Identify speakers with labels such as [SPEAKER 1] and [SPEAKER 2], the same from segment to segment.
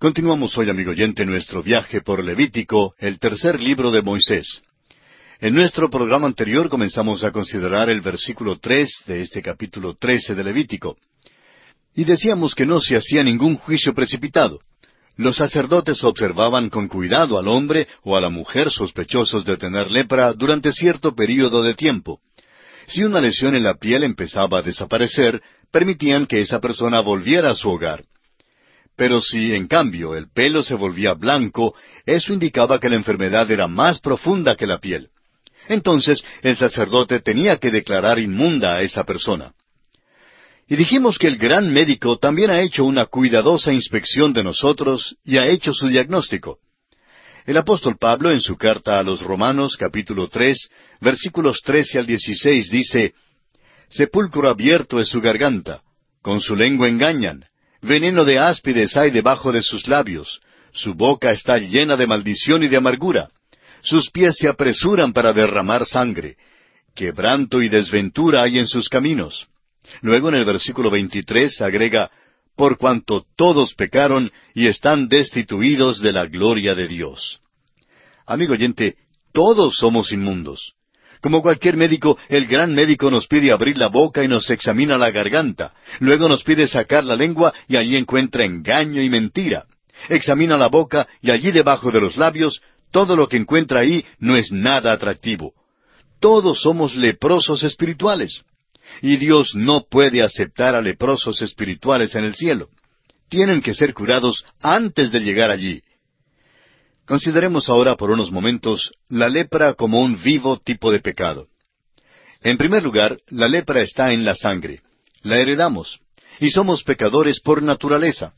[SPEAKER 1] Continuamos hoy, amigo oyente, nuestro viaje por Levítico, el tercer libro de Moisés. En nuestro programa anterior comenzamos a considerar el versículo tres de este capítulo trece de Levítico. Y decíamos que no se hacía ningún juicio precipitado. Los sacerdotes observaban con cuidado al hombre o a la mujer sospechosos de tener lepra durante cierto período de tiempo. Si una lesión en la piel empezaba a desaparecer, permitían que esa persona volviera a su hogar. Pero si, en cambio, el pelo se volvía blanco, eso indicaba que la enfermedad era más profunda que la piel. Entonces, el sacerdote tenía que declarar inmunda a esa persona. Y dijimos que el gran médico también ha hecho una cuidadosa inspección de nosotros y ha hecho su diagnóstico. El apóstol Pablo en su carta a los Romanos capítulo tres, versículos trece al dieciséis dice, Sepulcro abierto es su garganta, con su lengua engañan, Veneno de áspides hay debajo de sus labios. Su boca está llena de maldición y de amargura. Sus pies se apresuran para derramar sangre. Quebranto y desventura hay en sus caminos. Luego en el versículo 23 agrega, por cuanto todos pecaron y están destituidos de la gloria de Dios. Amigo oyente, todos somos inmundos. Como cualquier médico, el gran médico nos pide abrir la boca y nos examina la garganta. Luego nos pide sacar la lengua y allí encuentra engaño y mentira. Examina la boca y allí debajo de los labios, todo lo que encuentra ahí no es nada atractivo. Todos somos leprosos espirituales. Y Dios no puede aceptar a leprosos espirituales en el cielo. Tienen que ser curados antes de llegar allí. Consideremos ahora por unos momentos la lepra como un vivo tipo de pecado. En primer lugar, la lepra está en la sangre. La heredamos. Y somos pecadores por naturaleza.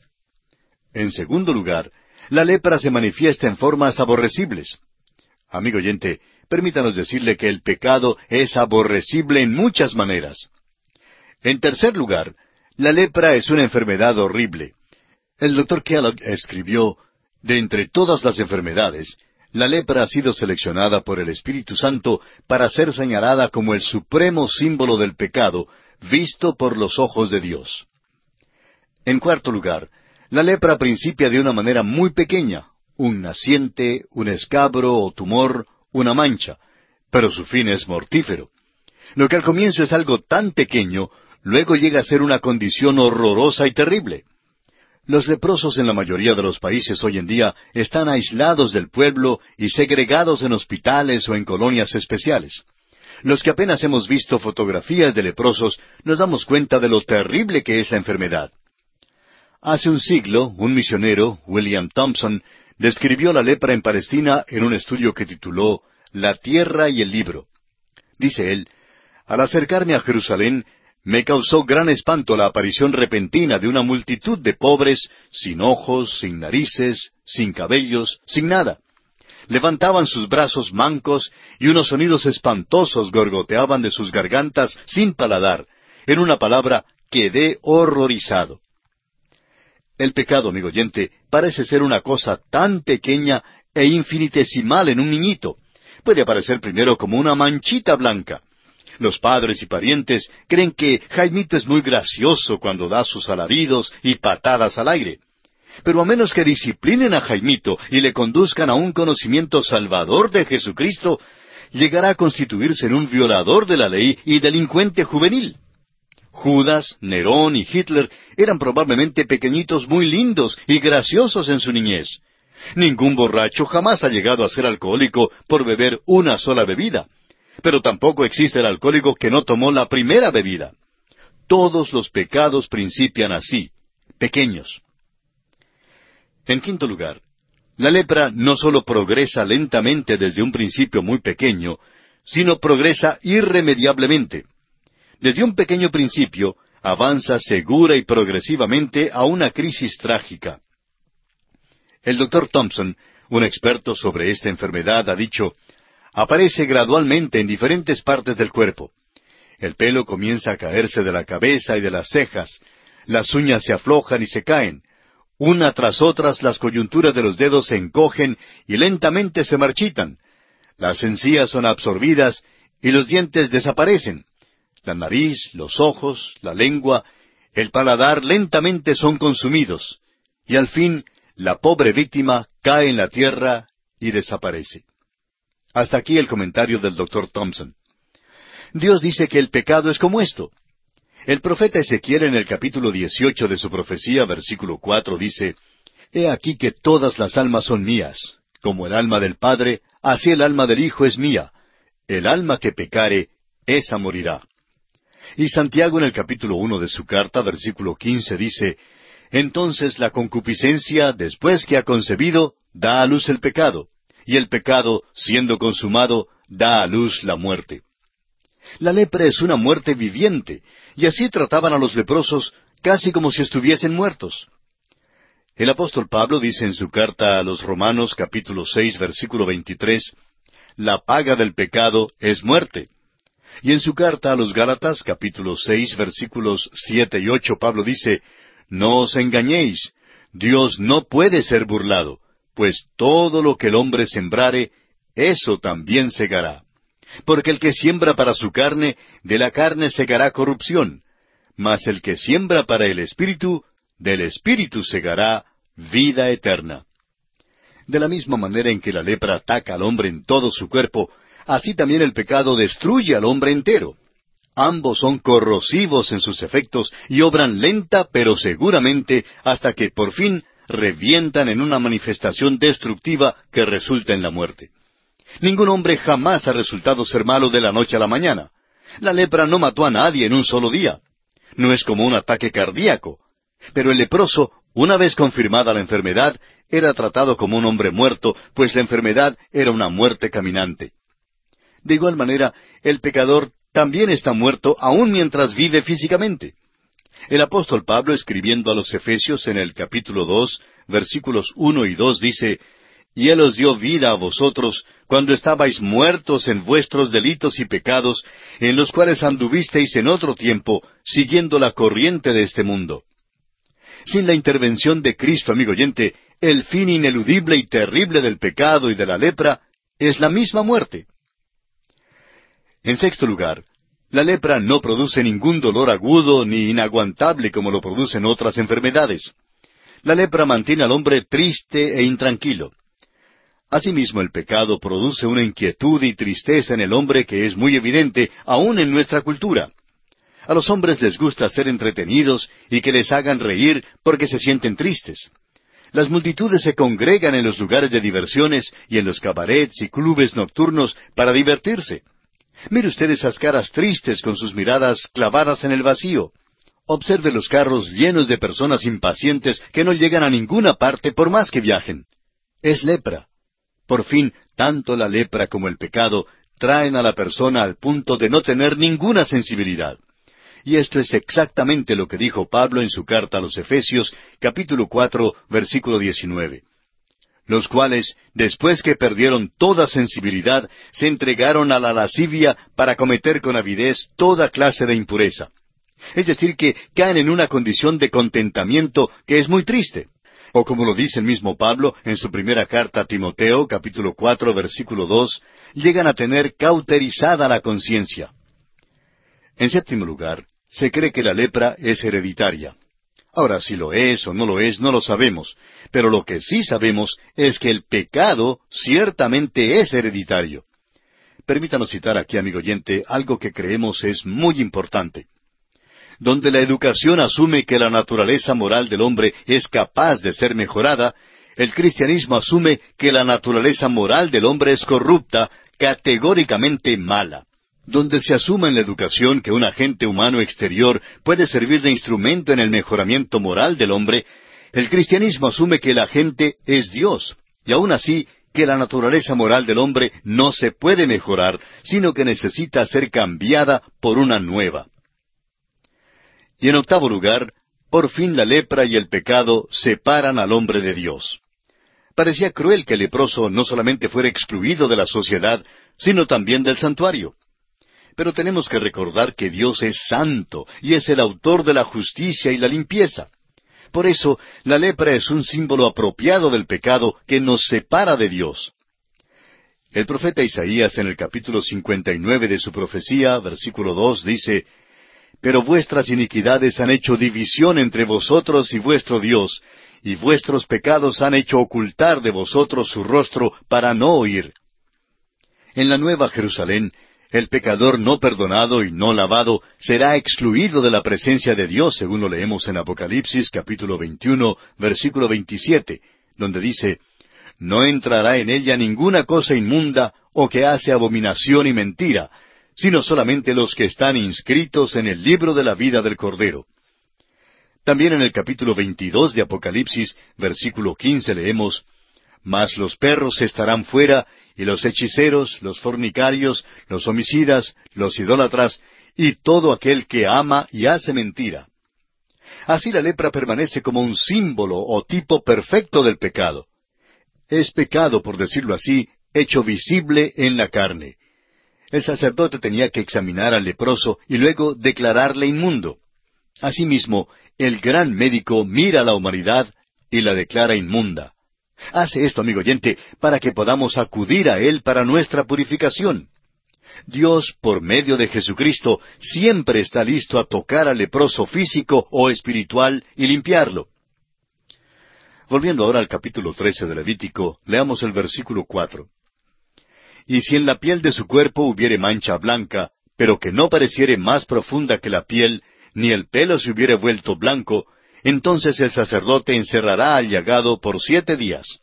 [SPEAKER 1] En segundo lugar, la lepra se manifiesta en formas aborrecibles. Amigo oyente, permítanos decirle que el pecado es aborrecible en muchas maneras. En tercer lugar, la lepra es una enfermedad horrible. El doctor Kellogg escribió de entre todas las enfermedades, la lepra ha sido seleccionada por el Espíritu Santo para ser señalada como el supremo símbolo del pecado, visto por los ojos de Dios. En cuarto lugar, la lepra principia de una manera muy pequeña, un naciente, un escabro o tumor, una mancha, pero su fin es mortífero. Lo que al comienzo es algo tan pequeño, luego llega a ser una condición horrorosa y terrible. Los leprosos en la mayoría de los países hoy en día están aislados del pueblo y segregados en hospitales o en colonias especiales. Los que apenas hemos visto fotografías de leprosos nos damos cuenta de lo terrible que es la enfermedad. Hace un siglo, un misionero, William Thompson, describió la lepra en Palestina en un estudio que tituló La tierra y el libro. Dice él, Al acercarme a Jerusalén, me causó gran espanto la aparición repentina de una multitud de pobres, sin ojos, sin narices, sin cabellos, sin nada. Levantaban sus brazos mancos y unos sonidos espantosos gorgoteaban de sus gargantas sin paladar. En una palabra, quedé horrorizado. El pecado, amigo oyente, parece ser una cosa tan pequeña e infinitesimal en un niñito. Puede aparecer primero como una manchita blanca, los padres y parientes creen que Jaimito es muy gracioso cuando da sus alaridos y patadas al aire. Pero a menos que disciplinen a Jaimito y le conduzcan a un conocimiento salvador de Jesucristo, llegará a constituirse en un violador de la ley y delincuente juvenil. Judas, Nerón y Hitler eran probablemente pequeñitos muy lindos y graciosos en su niñez. Ningún borracho jamás ha llegado a ser alcohólico por beber una sola bebida. Pero tampoco existe el alcohólico que no tomó la primera bebida. Todos los pecados principian así, pequeños. En quinto lugar, la lepra no sólo progresa lentamente desde un principio muy pequeño, sino progresa irremediablemente. Desde un pequeño principio, avanza segura y progresivamente a una crisis trágica. El doctor Thompson, un experto sobre esta enfermedad, ha dicho, aparece gradualmente en diferentes partes del cuerpo. El pelo comienza a caerse de la cabeza y de las cejas, las uñas se aflojan y se caen, una tras otras las coyunturas de los dedos se encogen y lentamente se marchitan, las encías son absorbidas y los dientes desaparecen, la nariz, los ojos, la lengua, el paladar lentamente son consumidos, y al fin la pobre víctima cae en la tierra y desaparece. Hasta aquí el comentario del doctor Thompson. Dios dice que el pecado es como esto. El profeta Ezequiel en el capítulo 18 de su profecía, versículo 4, dice, He aquí que todas las almas son mías, como el alma del Padre, así el alma del Hijo es mía. El alma que pecare, esa morirá. Y Santiago en el capítulo uno de su carta, versículo quince, dice, Entonces la concupiscencia, después que ha concebido, da a luz el pecado, y el pecado, siendo consumado, da a luz la muerte. La lepra es una muerte viviente, y así trataban a los leprosos casi como si estuviesen muertos. El apóstol Pablo dice en su carta a los Romanos capítulo seis versículo veintitrés, La paga del pecado es muerte. Y en su carta a los Gálatas capítulo seis versículos siete y ocho Pablo dice, No os engañéis, Dios no puede ser burlado, pues todo lo que el hombre sembrare, eso también segará. Porque el que siembra para su carne, de la carne segará corrupción, mas el que siembra para el Espíritu, del Espíritu segará vida eterna. De la misma manera en que la lepra ataca al hombre en todo su cuerpo, así también el pecado destruye al hombre entero. Ambos son corrosivos en sus efectos y obran lenta pero seguramente hasta que por fin revientan en una manifestación destructiva que resulta en la muerte. Ningún hombre jamás ha resultado ser malo de la noche a la mañana. La lepra no mató a nadie en un solo día. No es como un ataque cardíaco. Pero el leproso, una vez confirmada la enfermedad, era tratado como un hombre muerto, pues la enfermedad era una muerte caminante. De igual manera, el pecador también está muerto aun mientras vive físicamente. El apóstol Pablo, escribiendo a los Efesios en el capítulo dos, versículos uno y dos, dice, Y Él os dio vida a vosotros cuando estabais muertos en vuestros delitos y pecados, en los cuales anduvisteis en otro tiempo, siguiendo la corriente de este mundo. Sin la intervención de Cristo, amigo oyente, el fin ineludible y terrible del pecado y de la lepra es la misma muerte. En sexto lugar, la lepra no produce ningún dolor agudo ni inaguantable como lo producen otras enfermedades. La lepra mantiene al hombre triste e intranquilo. Asimismo, el pecado produce una inquietud y tristeza en el hombre que es muy evidente aún en nuestra cultura. A los hombres les gusta ser entretenidos y que les hagan reír porque se sienten tristes. Las multitudes se congregan en los lugares de diversiones y en los cabarets y clubes nocturnos para divertirse. Mire usted esas caras tristes con sus miradas clavadas en el vacío. Observe los carros llenos de personas impacientes que no llegan a ninguna parte por más que viajen. Es lepra. Por fin, tanto la lepra como el pecado traen a la persona al punto de no tener ninguna sensibilidad. Y esto es exactamente lo que dijo Pablo en su carta a los Efesios, capítulo cuatro, versículo diecinueve los cuales, después que perdieron toda sensibilidad, se entregaron a la lascivia para cometer con avidez toda clase de impureza. Es decir, que caen en una condición de contentamiento que es muy triste. O como lo dice el mismo Pablo en su primera carta a Timoteo, capítulo cuatro, versículo dos, llegan a tener cauterizada la conciencia. En séptimo lugar, se cree que la lepra es hereditaria. Ahora, si lo es o no lo es, no lo sabemos, pero lo que sí sabemos es que el pecado ciertamente es hereditario. Permítanos citar aquí, amigo oyente, algo que creemos es muy importante. Donde la educación asume que la naturaleza moral del hombre es capaz de ser mejorada, el cristianismo asume que la naturaleza moral del hombre es corrupta, categóricamente mala donde se asuma en la educación que un agente humano exterior puede servir de instrumento en el mejoramiento moral del hombre, el cristianismo asume que el agente es Dios, y aun así que la naturaleza moral del hombre no se puede mejorar, sino que necesita ser cambiada por una nueva. Y en octavo lugar, por fin la lepra y el pecado separan al hombre de Dios. Parecía cruel que el leproso no solamente fuera excluido de la sociedad, sino también del santuario. Pero tenemos que recordar que Dios es santo y es el autor de la justicia y la limpieza. Por eso, la lepra es un símbolo apropiado del pecado que nos separa de Dios. El profeta Isaías en el capítulo 59 de su profecía, versículo 2, dice, Pero vuestras iniquidades han hecho división entre vosotros y vuestro Dios, y vuestros pecados han hecho ocultar de vosotros su rostro para no oír. En la Nueva Jerusalén, el pecador no perdonado y no lavado será excluido de la presencia de Dios, según lo leemos en Apocalipsis capítulo 21, versículo 27, donde dice, No entrará en ella ninguna cosa inmunda o que hace abominación y mentira, sino solamente los que están inscritos en el libro de la vida del Cordero. También en el capítulo 22 de Apocalipsis, versículo 15 leemos, Mas los perros estarán fuera, y los hechiceros, los fornicarios, los homicidas, los idólatras, y todo aquel que ama y hace mentira. Así la lepra permanece como un símbolo o tipo perfecto del pecado. Es pecado, por decirlo así, hecho visible en la carne. El sacerdote tenía que examinar al leproso y luego declararle inmundo. Asimismo, el gran médico mira a la humanidad y la declara inmunda. Hace esto, amigo oyente, para que podamos acudir a Él para nuestra purificación. Dios, por medio de Jesucristo, siempre está listo a tocar al leproso físico o espiritual y limpiarlo. Volviendo ahora al capítulo trece de Levítico, leamos el versículo cuatro. Y si en la piel de su cuerpo hubiere mancha blanca, pero que no pareciere más profunda que la piel, ni el pelo se hubiere vuelto blanco, entonces el sacerdote encerrará al llagado por siete días.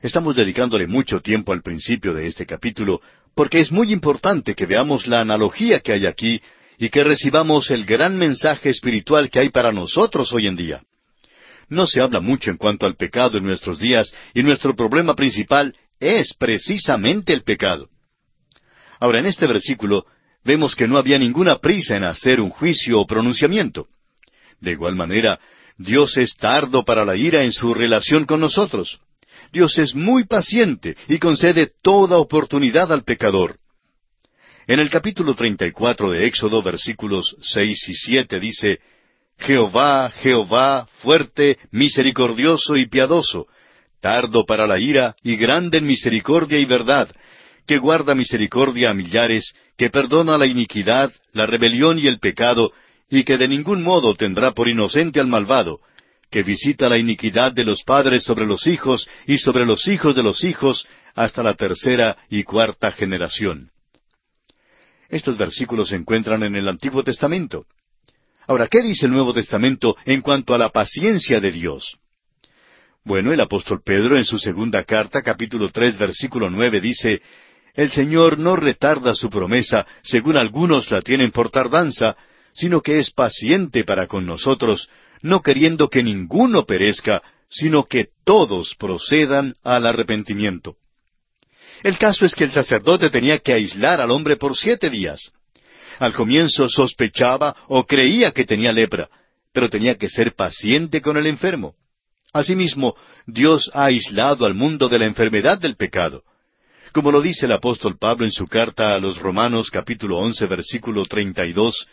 [SPEAKER 1] Estamos dedicándole mucho tiempo al principio de este capítulo, porque es muy importante que veamos la analogía que hay aquí y que recibamos el gran mensaje espiritual que hay para nosotros hoy en día. No se habla mucho en cuanto al pecado en nuestros días y nuestro problema principal es precisamente el pecado. Ahora, en este versículo vemos que no había ninguna prisa en hacer un juicio o pronunciamiento. De igual manera, Dios es tardo para la ira en su relación con nosotros. Dios es muy paciente y concede toda oportunidad al pecador. En el capítulo 34 de Éxodo, versículos seis y siete dice, Jehová, Jehová, fuerte, misericordioso y piadoso, tardo para la ira y grande en misericordia y verdad, que guarda misericordia a millares, que perdona la iniquidad, la rebelión y el pecado, y que de ningún modo tendrá por inocente al malvado, que visita la iniquidad de los padres sobre los hijos y sobre los hijos de los hijos hasta la tercera y cuarta generación. Estos versículos se encuentran en el Antiguo Testamento. Ahora, ¿qué dice el Nuevo Testamento en cuanto a la paciencia de Dios? Bueno, el apóstol Pedro en su segunda carta, capítulo tres, versículo nueve, dice, El Señor no retarda su promesa, según algunos la tienen por tardanza, sino que es paciente para con nosotros, no queriendo que ninguno perezca, sino que todos procedan al arrepentimiento. El caso es que el sacerdote tenía que aislar al hombre por siete días. Al comienzo sospechaba o creía que tenía lepra, pero tenía que ser paciente con el enfermo. Asimismo, Dios ha aislado al mundo de la enfermedad del pecado. Como lo dice el apóstol Pablo en su carta a los Romanos capítulo once versículo treinta y dos,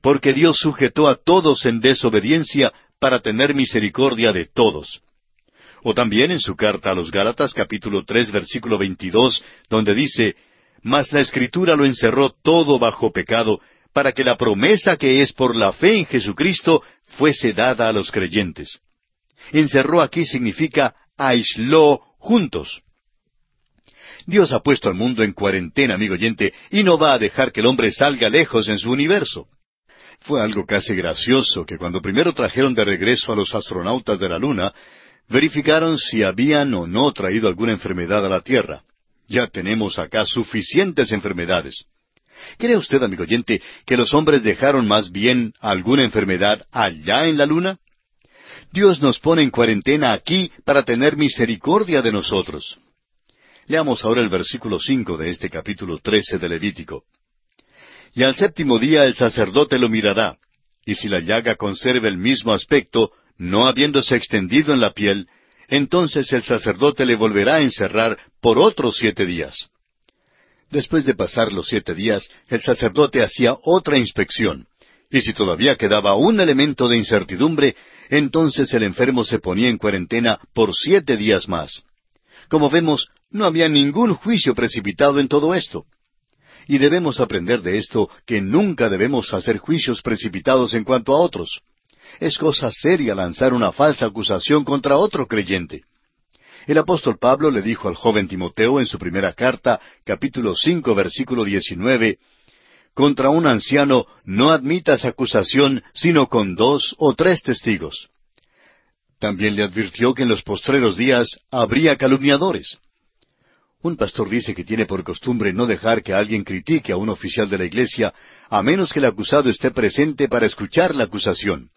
[SPEAKER 1] porque Dios sujetó a todos en desobediencia para tener misericordia de todos. O también en su carta a los Gálatas capítulo tres versículo veintidós, donde dice, Mas la Escritura lo encerró todo bajo pecado, para que la promesa que es por la fe en Jesucristo fuese dada a los creyentes. Encerró aquí significa aisló juntos. Dios ha puesto al mundo en cuarentena, amigo oyente, y no va a dejar que el hombre salga lejos en su universo. Fue algo casi gracioso que cuando primero trajeron de regreso a los astronautas de la Luna, verificaron si habían o no traído alguna enfermedad a la Tierra. Ya tenemos acá suficientes enfermedades. ¿Cree usted, amigo oyente, que los hombres dejaron más bien alguna enfermedad allá en la Luna? Dios nos pone en cuarentena aquí para tener misericordia de nosotros. Leamos ahora el versículo cinco de este capítulo trece de Levítico. Y al séptimo día el sacerdote lo mirará, y si la llaga conserva el mismo aspecto, no habiéndose extendido en la piel, entonces el sacerdote le volverá a encerrar por otros siete días. Después de pasar los siete días, el sacerdote hacía otra inspección, y si todavía quedaba un elemento de incertidumbre, entonces el enfermo se ponía en cuarentena por siete días más. Como vemos, no había ningún juicio precipitado en todo esto. Y debemos aprender de esto que nunca debemos hacer juicios precipitados en cuanto a otros. Es cosa seria lanzar una falsa acusación contra otro creyente. El apóstol Pablo le dijo al joven Timoteo en su primera carta, capítulo cinco, versículo diecinueve, Contra un anciano no admitas acusación sino con dos o tres testigos. También le advirtió que en los postreros días habría calumniadores. Un pastor dice que tiene por costumbre no dejar que alguien critique a un oficial de la iglesia a menos que el acusado esté presente para escuchar la acusación.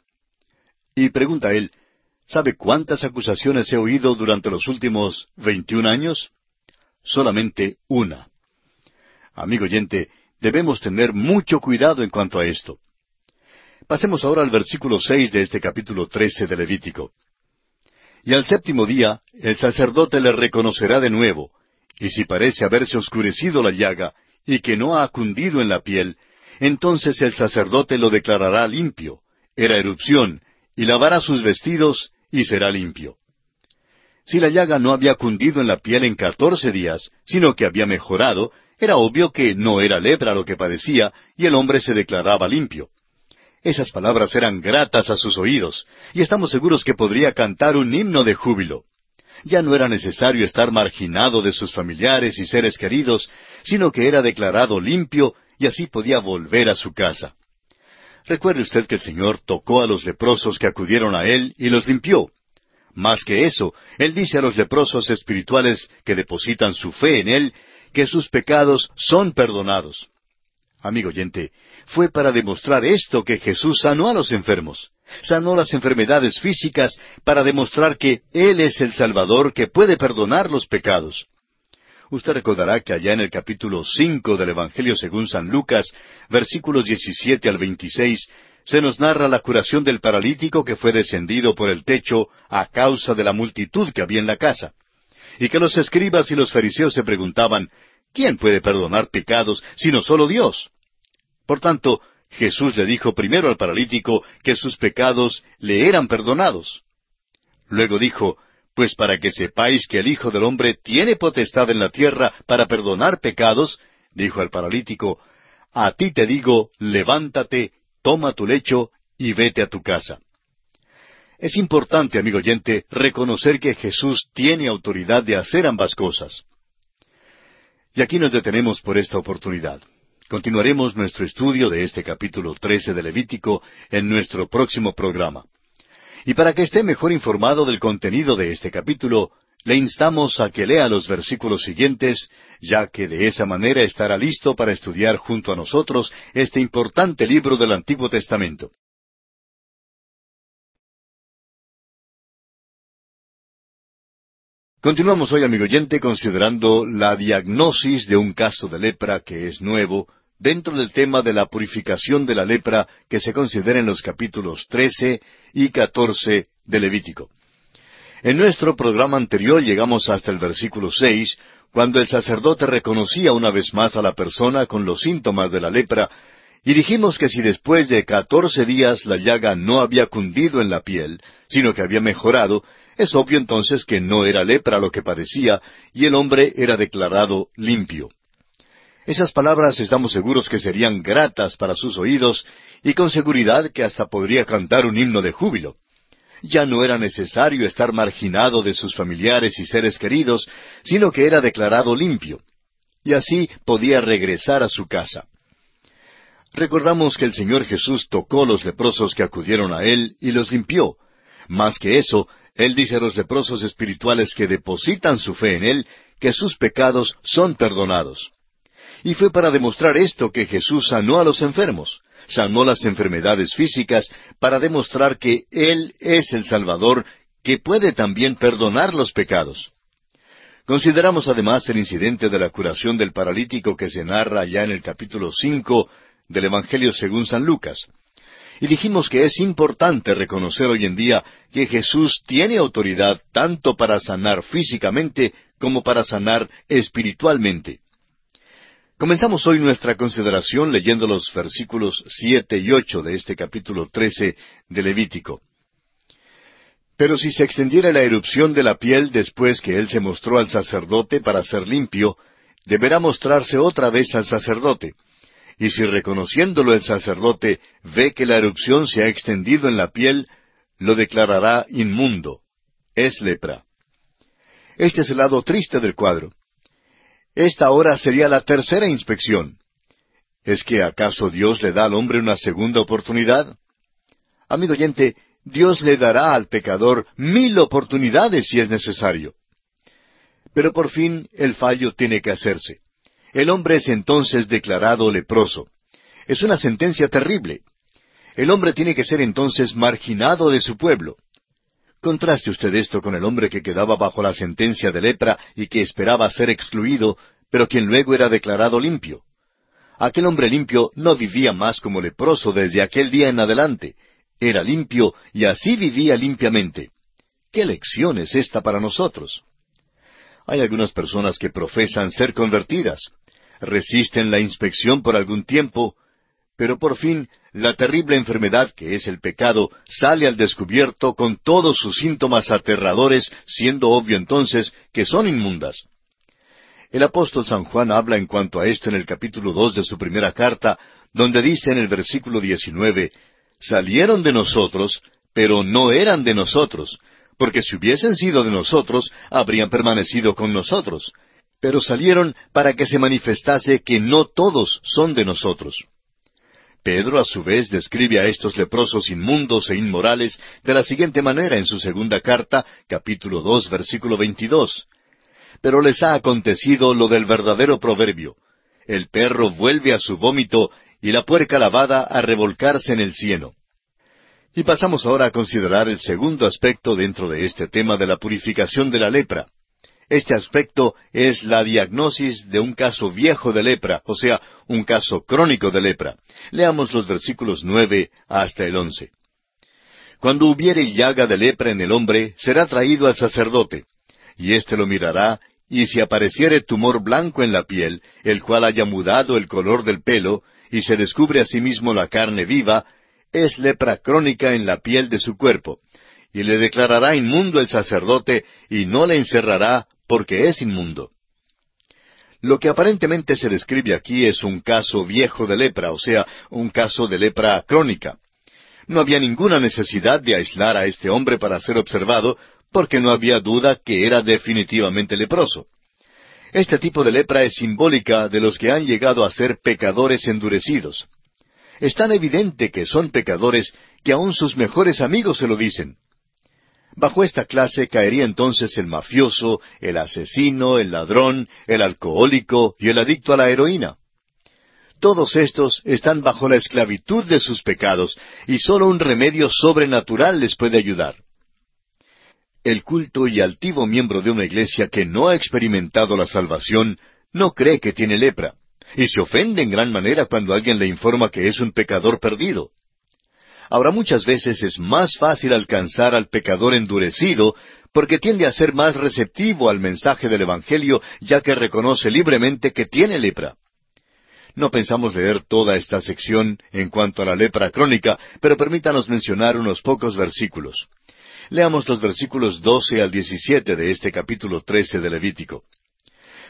[SPEAKER 1] Y pregunta él, ¿sabe cuántas acusaciones he oído durante los últimos veintiún años? Solamente una. Amigo oyente, debemos tener mucho cuidado en cuanto a esto. Pasemos ahora al versículo seis de este capítulo trece de Levítico. Y al séptimo día el sacerdote le reconocerá de nuevo, y si parece haberse oscurecido la llaga, y que no ha cundido en la piel, entonces el sacerdote lo declarará limpio. Era erupción, y lavará sus vestidos, y será limpio. Si la llaga no había cundido en la piel en catorce días, sino que había mejorado, era obvio que no era lepra lo que padecía, y el hombre se declaraba limpio. Esas palabras eran gratas a sus oídos, y estamos seguros que podría cantar un himno de júbilo. Ya no era necesario estar marginado de sus familiares y seres queridos, sino que era declarado limpio y así podía volver a su casa. Recuerde usted que el Señor tocó a los leprosos que acudieron a Él y los limpió. Más que eso, Él dice a los leprosos espirituales que depositan su fe en Él que sus pecados son perdonados. Amigo oyente, fue para demostrar esto que Jesús sanó a los enfermos sanó las enfermedades físicas para demostrar que Él es el Salvador que puede perdonar los pecados. Usted recordará que allá en el capítulo cinco del Evangelio según San Lucas, versículos diecisiete al veintiséis, se nos narra la curación del paralítico que fue descendido por el techo a causa de la multitud que había en la casa, y que los escribas y los fariseos se preguntaban, ¿quién puede perdonar pecados sino solo Dios? Por tanto, Jesús le dijo primero al paralítico que sus pecados le eran perdonados. Luego dijo, Pues para que sepáis que el Hijo del Hombre tiene potestad en la tierra para perdonar pecados, dijo al paralítico, A ti te digo, levántate, toma tu lecho y vete a tu casa. Es importante, amigo oyente, reconocer que Jesús tiene autoridad de hacer ambas cosas. Y aquí nos detenemos por esta oportunidad. Continuaremos nuestro estudio de este capítulo 13 de Levítico en nuestro próximo programa. Y para que esté mejor informado del contenido de este capítulo, le instamos a que lea los versículos siguientes, ya que de esa manera estará listo para estudiar junto a nosotros este importante libro del Antiguo Testamento. Continuamos hoy, amigo oyente, considerando la diagnosis de un caso de lepra que es nuevo, dentro del tema de la purificación de la lepra que se considera en los capítulos 13 y 14 de Levítico. En nuestro programa anterior llegamos hasta el versículo 6, cuando el sacerdote reconocía una vez más a la persona con los síntomas de la lepra, y dijimos que si después de catorce días la llaga no había cundido en la piel, sino que había mejorado, es obvio entonces que no era lepra lo que padecía, y el hombre era declarado limpio. Esas palabras estamos seguros que serían gratas para sus oídos y con seguridad que hasta podría cantar un himno de júbilo. Ya no era necesario estar marginado de sus familiares y seres queridos, sino que era declarado limpio. Y así podía regresar a su casa. Recordamos que el Señor Jesús tocó los leprosos que acudieron a Él y los limpió. Más que eso, Él dice a los leprosos espirituales que depositan su fe en Él que sus pecados son perdonados. Y fue para demostrar esto que Jesús sanó a los enfermos, sanó las enfermedades físicas, para demostrar que Él es el Salvador que puede también perdonar los pecados. Consideramos además el incidente de la curación del paralítico que se narra ya en el capítulo cinco del Evangelio según San Lucas. Y dijimos que es importante reconocer hoy en día que Jesús tiene autoridad tanto para sanar físicamente como para sanar espiritualmente. Comenzamos hoy nuestra consideración leyendo los versículos siete y ocho de este capítulo trece de Levítico. Pero si se extendiera la erupción de la piel después que él se mostró al sacerdote para ser limpio, deberá mostrarse otra vez al sacerdote, y si reconociéndolo el sacerdote ve que la erupción se ha extendido en la piel, lo declarará inmundo. Es lepra. Este es el lado triste del cuadro. Esta ahora sería la tercera inspección. ¿Es que acaso Dios le da al hombre una segunda oportunidad? Amigo oyente, Dios le dará al pecador mil oportunidades si es necesario. Pero por fin el fallo tiene que hacerse. El hombre es entonces declarado leproso. Es una sentencia terrible. El hombre tiene que ser entonces marginado de su pueblo. Contraste usted esto con el hombre que quedaba bajo la sentencia de lepra y que esperaba ser excluido, pero quien luego era declarado limpio. Aquel hombre limpio no vivía más como leproso desde aquel día en adelante. Era limpio y así vivía limpiamente. ¿Qué lección es esta para nosotros? Hay algunas personas que profesan ser convertidas, resisten la inspección por algún tiempo, pero por fin la terrible enfermedad que es el pecado sale al descubierto con todos sus síntomas aterradores, siendo obvio entonces que son inmundas. El apóstol San Juan habla en cuanto a esto en el capítulo dos de su primera carta, donde dice en el versículo diecinueve Salieron de nosotros, pero no eran de nosotros, porque si hubiesen sido de nosotros, habrían permanecido con nosotros pero salieron para que se manifestase que no todos son de nosotros. Pedro a su vez describe a estos leprosos inmundos e inmorales de la siguiente manera en su segunda carta, capítulo dos, versículo veintidós. Pero les ha acontecido lo del verdadero proverbio. El perro vuelve a su vómito y la puerca lavada a revolcarse en el cieno. Y pasamos ahora a considerar el segundo aspecto dentro de este tema de la purificación de la lepra. Este aspecto es la diagnosis de un caso viejo de lepra, o sea, un caso crónico de lepra. Leamos los versículos nueve hasta el once. Cuando hubiere llaga de lepra en el hombre, será traído al sacerdote, y éste lo mirará, y si apareciere tumor blanco en la piel, el cual haya mudado el color del pelo, y se descubre asimismo la carne viva, es lepra crónica en la piel de su cuerpo, y le declarará inmundo el sacerdote, y no le encerrará porque es inmundo. Lo que aparentemente se describe aquí es un caso viejo de lepra, o sea, un caso de lepra crónica. No había ninguna necesidad de aislar a este hombre para ser observado, porque no había duda que era definitivamente leproso. Este tipo de lepra es simbólica de los que han llegado a ser pecadores endurecidos. Es tan evidente que son pecadores que aun sus mejores amigos se lo dicen. Bajo esta clase caería entonces el mafioso, el asesino, el ladrón, el alcohólico y el adicto a la heroína. Todos estos están bajo la esclavitud de sus pecados y sólo un remedio sobrenatural les puede ayudar. El culto y altivo miembro de una iglesia que no ha experimentado la salvación no cree que tiene lepra y se ofende en gran manera cuando alguien le informa que es un pecador perdido. Ahora muchas veces es más fácil alcanzar al pecador endurecido porque tiende a ser más receptivo al mensaje del Evangelio ya que reconoce libremente que tiene lepra. No pensamos leer toda esta sección en cuanto a la lepra crónica, pero permítanos mencionar unos pocos versículos. Leamos los versículos doce al diecisiete de este capítulo trece de Levítico.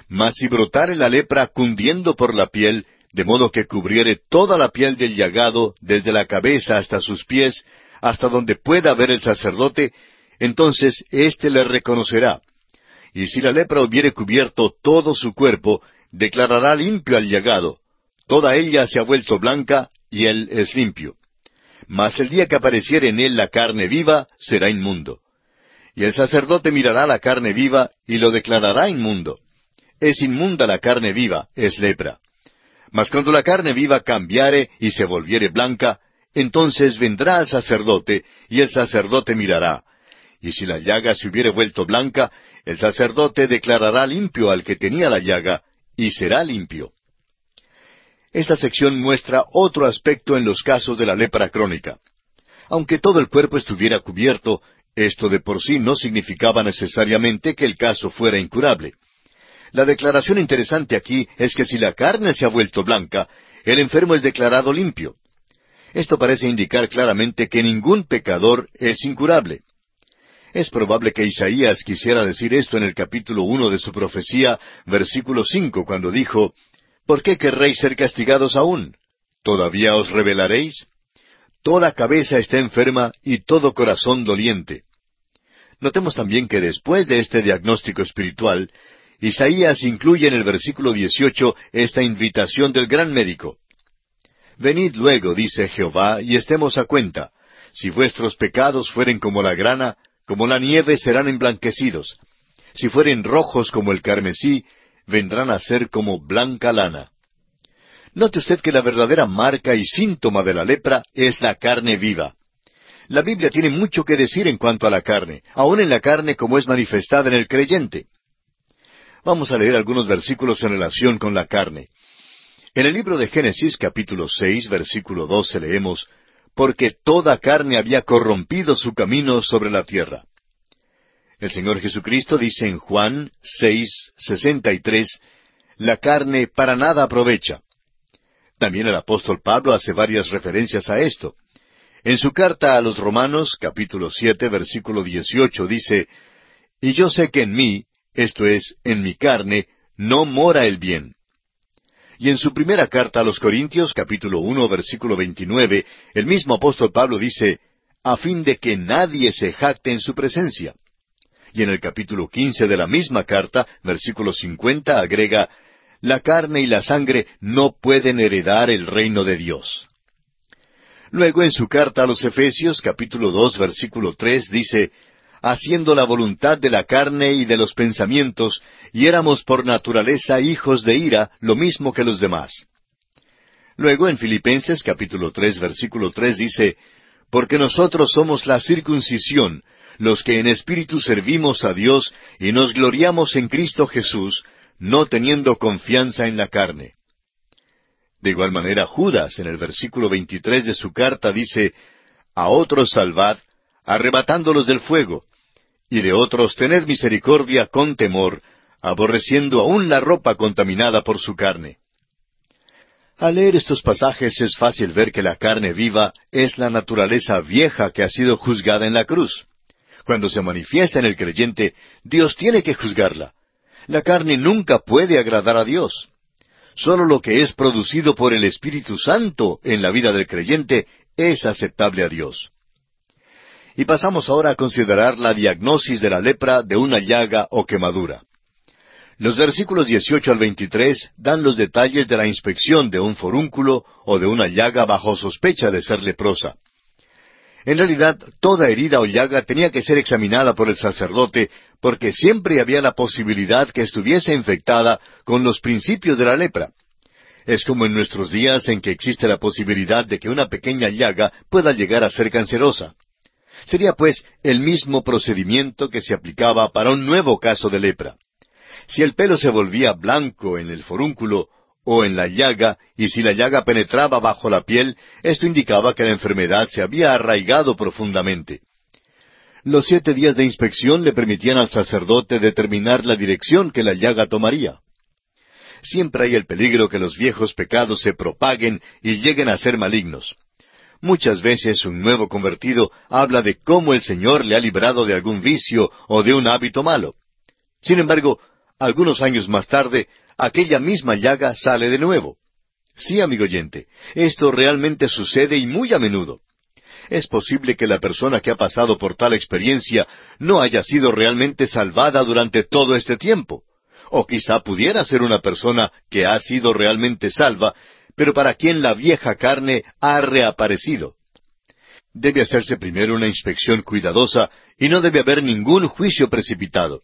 [SPEAKER 1] Mas si brotare la lepra cundiendo por la piel, de modo que cubriere toda la piel del llagado, desde la cabeza hasta sus pies, hasta donde pueda ver el sacerdote, entonces éste le reconocerá. Y si la lepra hubiere cubierto todo su cuerpo, declarará limpio al llagado. Toda ella se ha vuelto blanca, y él es limpio. Mas el día que apareciere en él la carne viva, será inmundo. Y el sacerdote mirará la carne viva, y lo declarará inmundo. Es inmunda la carne viva, es lepra. Mas cuando la carne viva cambiare y se volviere blanca, entonces vendrá al sacerdote, y el sacerdote mirará. Y si la llaga se hubiere vuelto blanca, el sacerdote declarará limpio al que tenía la llaga, y será limpio. Esta sección muestra otro aspecto en los casos de la lepra crónica. Aunque todo el cuerpo estuviera cubierto, esto de por sí no significaba necesariamente que el caso fuera incurable. La declaración interesante aquí es que si la carne se ha vuelto blanca, el enfermo es declarado limpio. Esto parece indicar claramente que ningún pecador es incurable. Es probable que Isaías quisiera decir esto en el capítulo uno de su profecía, versículo cinco, cuando dijo ¿Por qué querréis ser castigados aún? ¿Todavía os rebelaréis? Toda cabeza está enferma y todo corazón doliente. Notemos también que después de este diagnóstico espiritual, Isaías incluye en el versículo 18 esta invitación del gran médico. Venid luego, dice Jehová, y estemos a cuenta. Si vuestros pecados fueren como la grana, como la nieve serán emblanquecidos. Si fueren rojos como el carmesí, vendrán a ser como blanca lana. Note usted que la verdadera marca y síntoma de la lepra es la carne viva. La Biblia tiene mucho que decir en cuanto a la carne, aun en la carne como es manifestada en el creyente. Vamos a leer algunos versículos en relación con la carne. En el libro de Génesis capítulo seis versículo doce leemos, Porque toda carne había corrompido su camino sobre la tierra. El Señor Jesucristo dice en Juan seis sesenta y tres, La carne para nada aprovecha. También el apóstol Pablo hace varias referencias a esto. En su carta a los Romanos, capítulo siete, versículo dieciocho, dice, Y yo sé que en mí, esto es, en mi carne, no mora el bien. Y en su primera carta a los Corintios, capítulo uno, versículo veintinueve, el mismo apóstol Pablo dice, a fin de que nadie se jacte en su presencia. Y en el capítulo quince de la misma carta, versículo cincuenta, agrega, la carne y la sangre no pueden heredar el reino de Dios. Luego en su carta a los Efesios capítulo dos versículo tres dice, haciendo la voluntad de la carne y de los pensamientos, y éramos por naturaleza hijos de ira, lo mismo que los demás. Luego en Filipenses capítulo tres versículo tres dice, porque nosotros somos la circuncisión, los que en espíritu servimos a Dios y nos gloriamos en Cristo Jesús, no teniendo confianza en la carne. De igual manera, Judas, en el versículo 23 de su carta, dice, A otros salvad, arrebatándolos del fuego, y de otros tened misericordia con temor, aborreciendo aún la ropa contaminada por su carne. Al leer estos pasajes es fácil ver que la carne viva es la naturaleza vieja que ha sido juzgada en la cruz. Cuando se manifiesta en el creyente, Dios tiene que juzgarla. La carne nunca puede agradar a Dios. Solo lo que es producido por el Espíritu Santo en la vida del creyente es aceptable a Dios. Y pasamos ahora a considerar la diagnosis de la lepra de una llaga o quemadura. Los versículos 18 al 23 dan los detalles de la inspección de un forúnculo o de una llaga bajo sospecha de ser leprosa. En realidad, toda herida o llaga tenía que ser examinada por el sacerdote porque siempre había la posibilidad que estuviese infectada con los principios de la lepra. Es como en nuestros días en que existe la posibilidad de que una pequeña llaga pueda llegar a ser cancerosa. Sería pues el mismo procedimiento que se aplicaba para un nuevo caso de lepra. Si el pelo se volvía blanco en el forúnculo o en la llaga, y si la llaga penetraba bajo la piel, esto indicaba que la enfermedad se había arraigado profundamente. Los siete días de inspección le permitían al sacerdote determinar la dirección que la llaga tomaría. Siempre hay el peligro que los viejos pecados se propaguen y lleguen a ser malignos. Muchas veces un nuevo convertido habla de cómo el Señor le ha librado de algún vicio o de un hábito malo. Sin embargo, algunos años más tarde, aquella misma llaga sale de nuevo. Sí, amigo oyente, esto realmente sucede y muy a menudo. Es posible que la persona que ha pasado por tal experiencia no haya sido realmente salvada durante todo este tiempo. O quizá pudiera ser una persona que ha sido realmente salva, pero para quien la vieja carne ha reaparecido. Debe hacerse primero una inspección cuidadosa y no debe haber ningún juicio precipitado.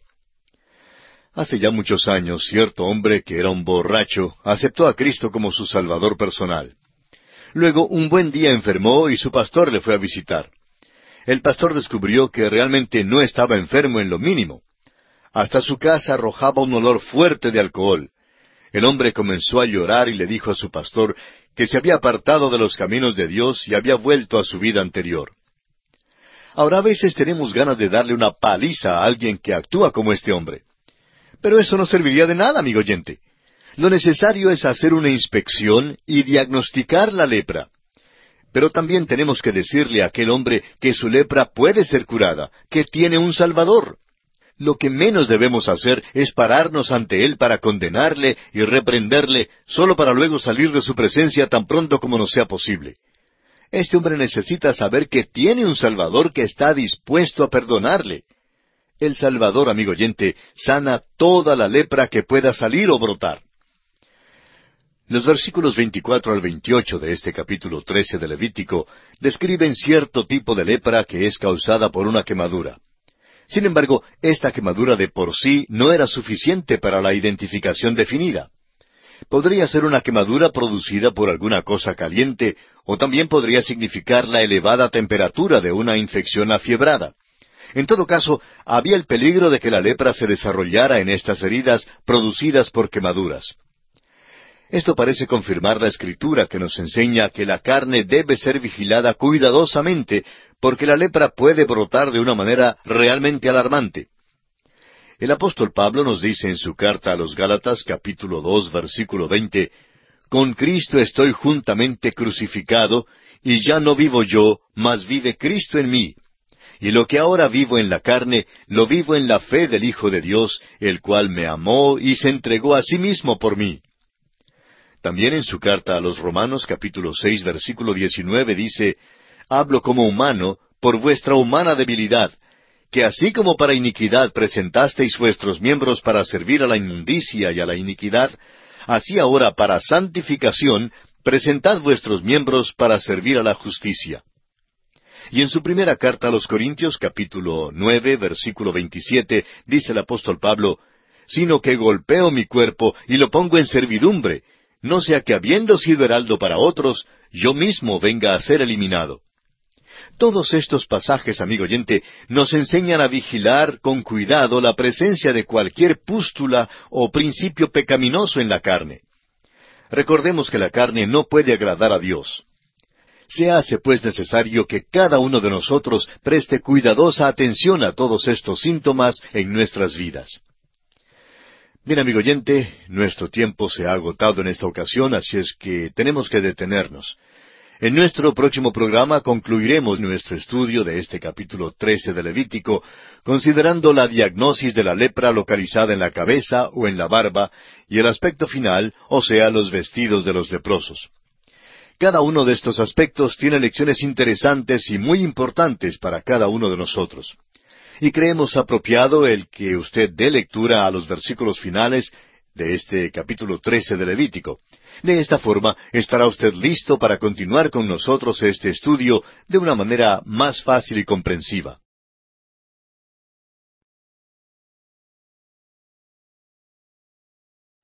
[SPEAKER 1] Hace ya muchos años, cierto hombre que era un borracho aceptó a Cristo como su Salvador personal. Luego, un buen día enfermó y su pastor le fue a visitar. El pastor descubrió que realmente no estaba enfermo en lo mínimo. Hasta su casa arrojaba un olor fuerte de alcohol. El hombre comenzó a llorar y le dijo a su pastor que se había apartado de los caminos de Dios y había vuelto a su vida anterior. Ahora a veces tenemos ganas de darle una paliza a alguien que actúa como este hombre. Pero eso no serviría de nada, amigo oyente. Lo necesario es hacer una inspección y diagnosticar la lepra. Pero también tenemos que decirle a aquel hombre que su lepra puede ser curada, que tiene un Salvador. Lo que menos debemos hacer es pararnos ante Él para condenarle y reprenderle, solo para luego salir de su presencia tan pronto como nos sea posible. Este hombre necesita saber que tiene un Salvador que está dispuesto a perdonarle. El Salvador, amigo oyente, sana toda la lepra que pueda salir o brotar. Los versículos 24 al 28 de este capítulo 13 de Levítico describen cierto tipo de lepra que es causada por una quemadura. Sin embargo, esta quemadura de por sí no era suficiente para la identificación definida. Podría ser una quemadura producida por alguna cosa caliente, o también podría significar la elevada temperatura de una infección afiebrada. En todo caso, había el peligro de que la lepra se desarrollara en estas heridas producidas por quemaduras. Esto parece confirmar la escritura que nos enseña que la carne debe ser vigilada cuidadosamente porque la lepra puede brotar de una manera realmente alarmante. El apóstol Pablo nos dice en su carta a los Gálatas capítulo dos versículo veinte Con Cristo estoy juntamente crucificado, y ya no vivo yo, mas vive Cristo en mí. Y lo que ahora vivo en la carne, lo vivo en la fe del Hijo de Dios, el cual me amó y se entregó a sí mismo por mí. También en su carta a los Romanos capítulo seis versículo diecinueve dice, Hablo como humano por vuestra humana debilidad, que así como para iniquidad presentasteis vuestros miembros para servir a la inmundicia y a la iniquidad, así ahora para santificación presentad vuestros miembros para servir a la justicia. Y en su primera carta a los Corintios capítulo nueve versículo veintisiete dice el apóstol Pablo, sino que golpeo mi cuerpo y lo pongo en servidumbre, no sea que habiendo sido heraldo para otros, yo mismo venga a ser eliminado. Todos estos pasajes, amigo oyente, nos enseñan a vigilar con cuidado la presencia de cualquier pústula o principio pecaminoso en la carne. Recordemos que la carne no puede agradar a Dios. Se hace pues necesario que cada uno de nosotros preste cuidadosa atención a todos estos síntomas en nuestras vidas. Bien, amigo oyente, nuestro tiempo se ha agotado en esta ocasión, así es que tenemos que detenernos. En nuestro próximo programa concluiremos nuestro estudio de este capítulo 13 de Levítico, considerando la diagnosis de la lepra localizada en la cabeza o en la barba y el aspecto final, o sea, los vestidos de los leprosos. Cada uno de estos aspectos tiene lecciones interesantes y muy importantes para cada uno de nosotros y creemos apropiado el que usted dé lectura a los versículos finales de este capítulo 13 de Levítico. De esta forma estará usted listo para continuar con nosotros este estudio de una manera más fácil y comprensiva.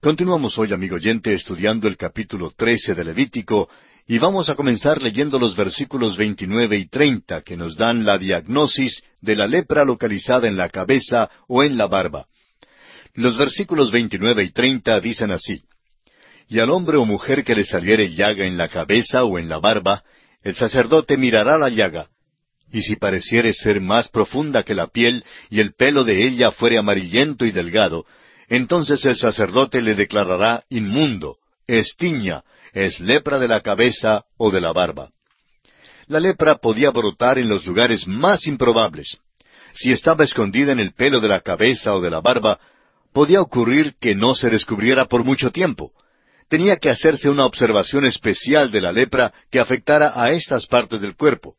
[SPEAKER 1] Continuamos hoy, amigo oyente, estudiando el capítulo 13 de Levítico y vamos a comenzar leyendo los versículos 29 y 30 que nos dan la diagnosis de la lepra localizada en la cabeza o en la barba. Los versículos 29 y 30 dicen así, Y al hombre o mujer que le saliere llaga en la cabeza o en la barba, el sacerdote mirará la llaga, y si pareciere ser más profunda que la piel, y el pelo de ella fuere amarillento y delgado, entonces el sacerdote le declarará inmundo, estiña, es lepra de la cabeza o de la barba. La lepra podía brotar en los lugares más improbables. Si estaba escondida en el pelo de la cabeza o de la barba, podía ocurrir que no se descubriera por mucho tiempo. Tenía que hacerse una observación especial de la lepra que afectara a estas partes del cuerpo.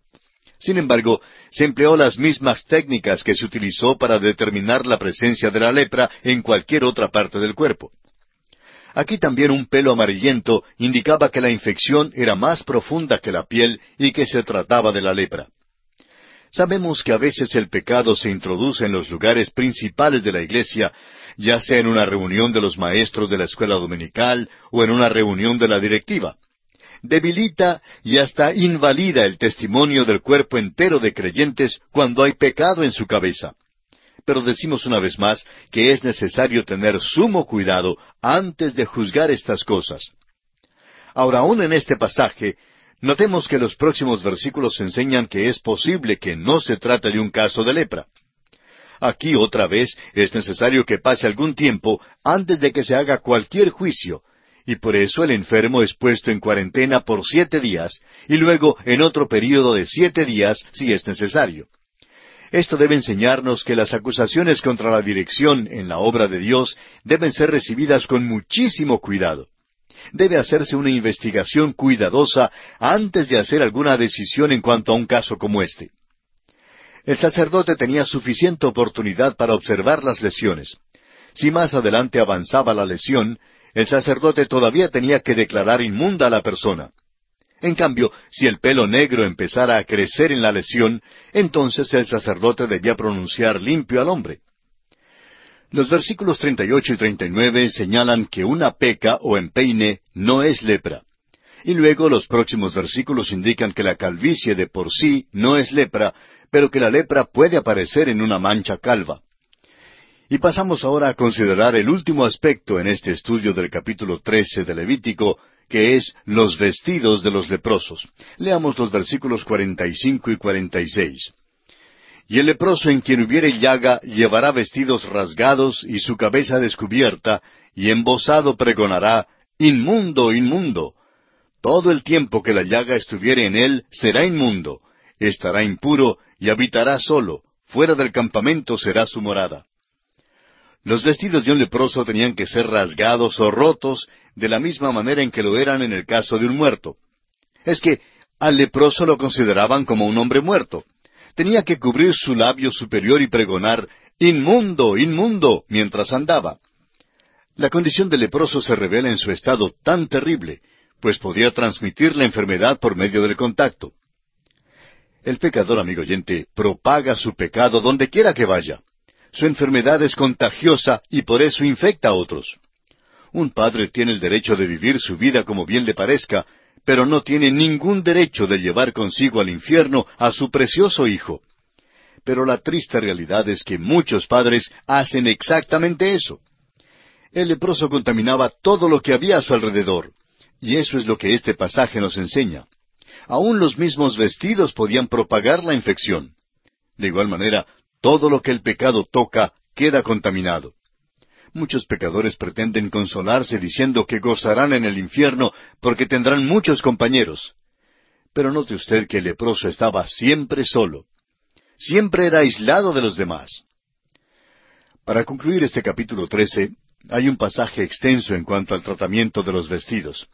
[SPEAKER 1] Sin embargo, se empleó las mismas técnicas que se utilizó para determinar la presencia de la lepra en cualquier otra parte del cuerpo. Aquí también un pelo amarillento indicaba que la infección era más profunda que la piel y que se trataba de la lepra. Sabemos que a veces el pecado se introduce en los lugares principales de la iglesia, ya sea en una reunión de los maestros de la escuela dominical o en una reunión de la directiva. Debilita y hasta invalida el testimonio del cuerpo entero de creyentes cuando hay pecado en su cabeza pero decimos una vez más que es necesario tener sumo cuidado antes de juzgar estas cosas. Ahora, aún en este pasaje, notemos que los próximos versículos enseñan que es posible que no se trate de un caso de lepra. Aquí otra vez es necesario que pase algún tiempo antes de que se haga cualquier juicio, y por eso el enfermo es puesto en cuarentena por siete días y luego en otro período de siete días si es necesario. Esto debe enseñarnos que las acusaciones contra la dirección en la obra de Dios deben ser recibidas con muchísimo cuidado. Debe hacerse una investigación cuidadosa antes de hacer alguna decisión en cuanto a un caso como este. El sacerdote tenía suficiente oportunidad para observar las lesiones. Si más adelante avanzaba la lesión, el sacerdote todavía tenía que declarar inmunda a la persona. En cambio, si el pelo negro empezara a crecer en la lesión, entonces el sacerdote debía pronunciar limpio al hombre. Los versículos 38 y 39 señalan que una peca o empeine no es lepra. Y luego los próximos versículos indican que la calvicie de por sí no es lepra, pero que la lepra puede aparecer en una mancha calva. Y pasamos ahora a considerar el último aspecto en este estudio del capítulo 13 de Levítico, que es los vestidos de los leprosos. Leamos los versículos 45 y 46. Y el leproso en quien hubiere llaga llevará vestidos rasgados y su cabeza descubierta, y embosado pregonará, Inmundo, inmundo. Todo el tiempo que la llaga estuviere en él será inmundo, estará impuro y habitará solo, fuera del campamento será su morada. Los vestidos de un leproso tenían que ser rasgados o rotos de la misma manera en que lo eran en el caso de un muerto. Es que al leproso lo consideraban como un hombre muerto. Tenía que cubrir su labio superior y pregonar Inmundo, inmundo, mientras andaba. La condición del leproso se revela en su estado tan terrible, pues podía transmitir la enfermedad por medio del contacto. El pecador, amigo oyente, propaga su pecado donde quiera que vaya. Su enfermedad es contagiosa y por eso infecta a otros. Un padre tiene el derecho de vivir su vida como bien le parezca, pero no tiene ningún derecho de llevar consigo al infierno a su precioso hijo. Pero la triste realidad es que muchos padres hacen exactamente eso. El leproso contaminaba todo lo que había a su alrededor, y eso es lo que este pasaje nos enseña. Aún los mismos vestidos podían propagar la infección. De igual manera, todo lo que el pecado toca queda contaminado. Muchos pecadores pretenden consolarse diciendo que gozarán en el infierno porque tendrán muchos compañeros. Pero note usted que el leproso estaba siempre solo. Siempre era aislado de los demás. Para concluir este capítulo 13, hay un pasaje extenso en cuanto al tratamiento de los vestidos.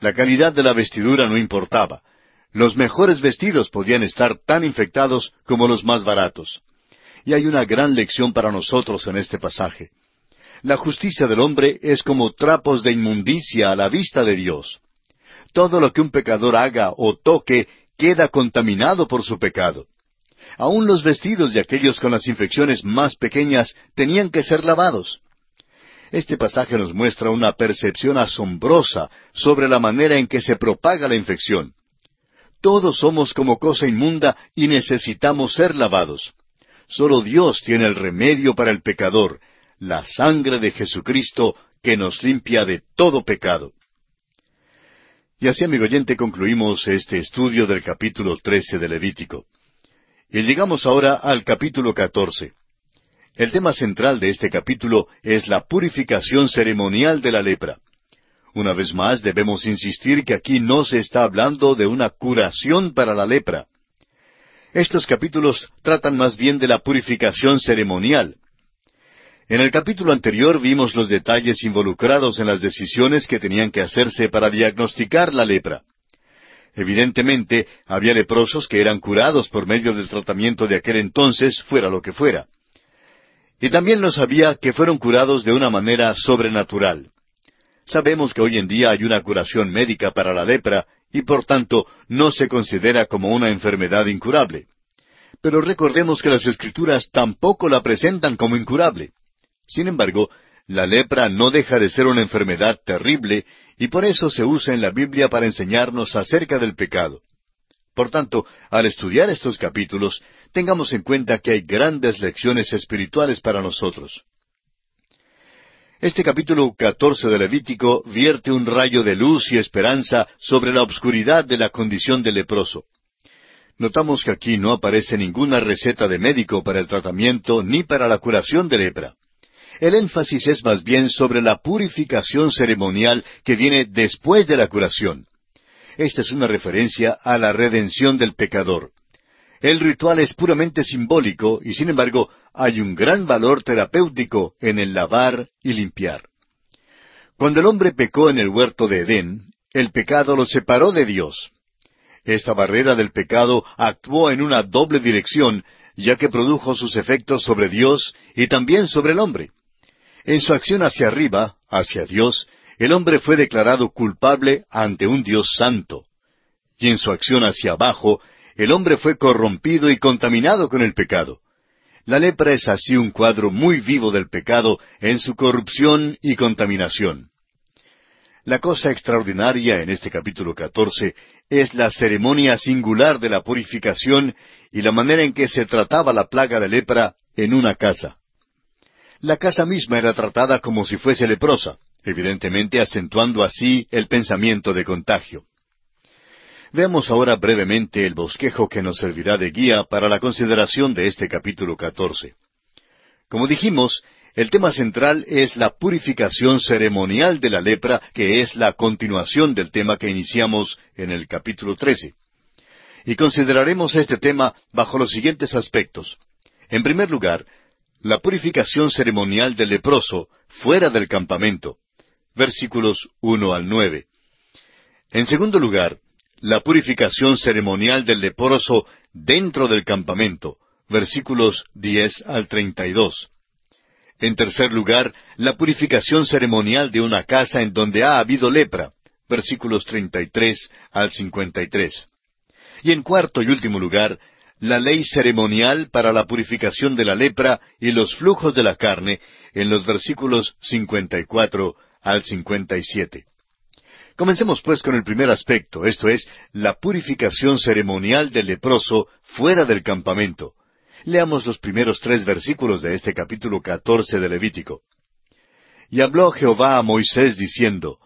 [SPEAKER 1] La calidad de la vestidura no importaba. Los mejores vestidos podían estar tan infectados como los más baratos. Y hay una gran lección para nosotros en este pasaje. La justicia del hombre es como trapos de inmundicia a la vista de Dios. Todo lo que un pecador haga o toque queda contaminado por su pecado. Aun los vestidos de aquellos con las infecciones más pequeñas tenían que ser lavados. Este pasaje nos muestra una percepción asombrosa sobre la manera en que se propaga la infección. Todos somos como cosa inmunda y necesitamos ser lavados. Solo Dios tiene el remedio para el pecador, la sangre de Jesucristo que nos limpia de todo pecado. Y así, amigo oyente, concluimos este estudio del capítulo 13 de Levítico. Y llegamos ahora al capítulo 14. El tema central de este capítulo es la purificación ceremonial de la lepra. Una vez más debemos insistir que aquí no se está hablando de una curación para la lepra. Estos capítulos tratan más bien de la purificación ceremonial. En el capítulo anterior vimos los detalles involucrados en las decisiones que tenían que hacerse para diagnosticar la lepra. Evidentemente, había leprosos que eran curados por medio del tratamiento de aquel entonces, fuera lo que fuera. Y también los había que fueron curados de una manera sobrenatural. Sabemos que hoy en día hay una curación médica para la lepra y por tanto no se considera como una enfermedad incurable. Pero recordemos que las escrituras tampoco la presentan como incurable. Sin embargo, la lepra no deja de ser una enfermedad terrible y por eso se usa en la Biblia para enseñarnos acerca del pecado. Por tanto, al estudiar estos capítulos, tengamos en cuenta que hay grandes lecciones espirituales para nosotros. Este capítulo 14 de Levítico vierte un rayo de luz y esperanza sobre la obscuridad de la condición del leproso. Notamos que aquí no aparece ninguna receta de médico para el tratamiento ni para la curación de lepra. El énfasis es más bien sobre la purificación ceremonial que viene después de la curación. Esta es una referencia a la redención del pecador. El ritual es puramente simbólico y sin embargo hay un gran valor terapéutico en el lavar y limpiar. Cuando el hombre pecó en el huerto de Edén, el pecado lo separó de Dios. Esta barrera del pecado actuó en una doble dirección, ya que produjo sus efectos sobre Dios y también sobre el hombre. En su acción hacia arriba, hacia Dios, el hombre fue declarado culpable ante un Dios santo. Y en su acción hacia abajo, el hombre fue corrompido y contaminado con el pecado. La lepra es así un cuadro muy vivo del pecado en su corrupción y contaminación. La cosa extraordinaria en este capítulo 14 es la ceremonia singular de la purificación y la manera en que se trataba la plaga de lepra en una casa. La casa misma era tratada como si fuese leprosa, evidentemente acentuando así el pensamiento de contagio. Veamos ahora brevemente el bosquejo que nos servirá de guía para la consideración de este capítulo 14. Como dijimos, el tema central es la purificación ceremonial de la lepra, que es la continuación del tema que iniciamos en el capítulo 13. Y consideraremos este tema bajo los siguientes aspectos. En primer lugar, la purificación ceremonial del leproso fuera del campamento. Versículos 1 al 9. En segundo lugar, la purificación ceremonial del leproso dentro del campamento, versículos 10 al 32. En tercer lugar, la purificación ceremonial de una casa en donde ha habido lepra, versículos 33 al 53. Y en cuarto y último lugar, la ley ceremonial para la purificación de la lepra y los flujos de la carne, en los versículos 54 al 57. Comencemos pues con el primer aspecto, esto es, la purificación ceremonial del leproso fuera del campamento. Leamos los primeros tres versículos de este capítulo catorce de Levítico. Y habló Jehová a Moisés diciendo,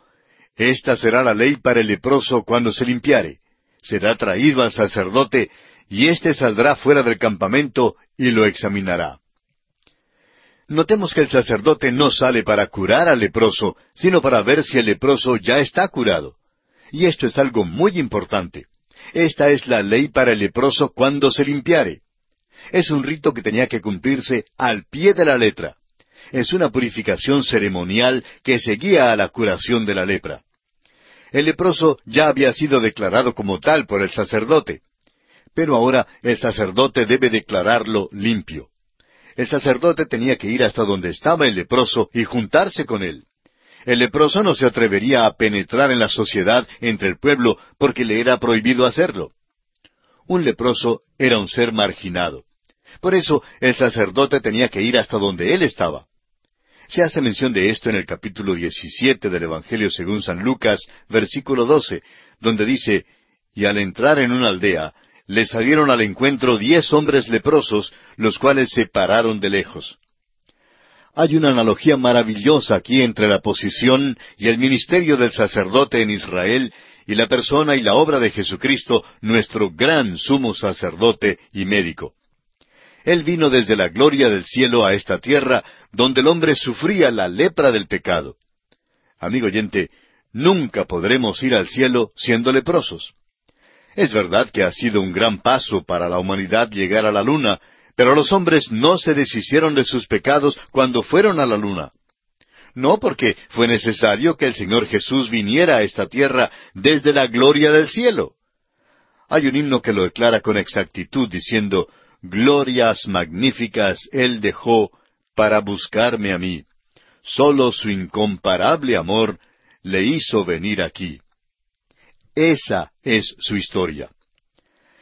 [SPEAKER 1] Esta será la ley para el leproso cuando se limpiare. Será traído al sacerdote, y éste saldrá fuera del campamento y lo examinará. Notemos que el sacerdote no sale para curar al leproso, sino para ver si el leproso ya está curado. Y esto es algo muy importante. Esta es la ley para el leproso cuando se limpiare. Es un rito que tenía que cumplirse al pie de la letra. Es una purificación ceremonial que seguía a la curación de la lepra. El leproso ya había sido declarado como tal por el sacerdote, pero ahora el sacerdote debe declararlo limpio el sacerdote tenía que ir hasta donde estaba el leproso y juntarse con él. El leproso no se atrevería a penetrar en la sociedad entre el pueblo porque le era prohibido hacerlo. Un leproso era un ser marginado. Por eso el sacerdote tenía que ir hasta donde él estaba. Se hace mención de esto en el capítulo 17 del Evangelio según San Lucas, versículo 12, donde dice, Y al entrar en una aldea, le salieron al encuentro diez hombres leprosos, los cuales se pararon de lejos. Hay una analogía maravillosa aquí entre la posición y el ministerio del sacerdote en Israel y la persona y la obra de Jesucristo, nuestro gran sumo sacerdote y médico. Él vino desde la gloria del cielo a esta tierra, donde el hombre sufría la lepra del pecado. Amigo oyente, nunca podremos ir al cielo siendo leprosos. Es verdad que ha sido un gran paso para la humanidad llegar a la luna, pero los hombres no se deshicieron de sus pecados cuando fueron a la luna. No porque fue necesario que el Señor Jesús viniera a esta tierra desde la gloria del cielo. Hay un himno que lo declara con exactitud diciendo, Glorias magníficas Él dejó para buscarme a mí. Solo su incomparable amor le hizo venir aquí. Esa es su historia.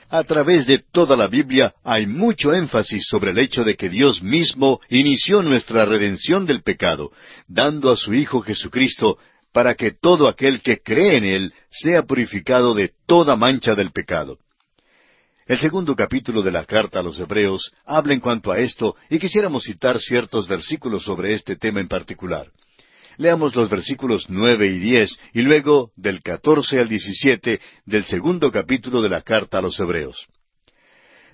[SPEAKER 1] A través de toda la Biblia hay mucho énfasis sobre el hecho de que Dios mismo inició nuestra redención del pecado, dando a su Hijo Jesucristo para que todo aquel que cree en Él sea purificado de toda mancha del pecado. El segundo capítulo de la carta a los Hebreos habla en cuanto a esto y quisiéramos citar ciertos versículos sobre este tema en particular. Leamos los versículos nueve y diez y luego del catorce al diecisiete del segundo capítulo de la carta a los Hebreos.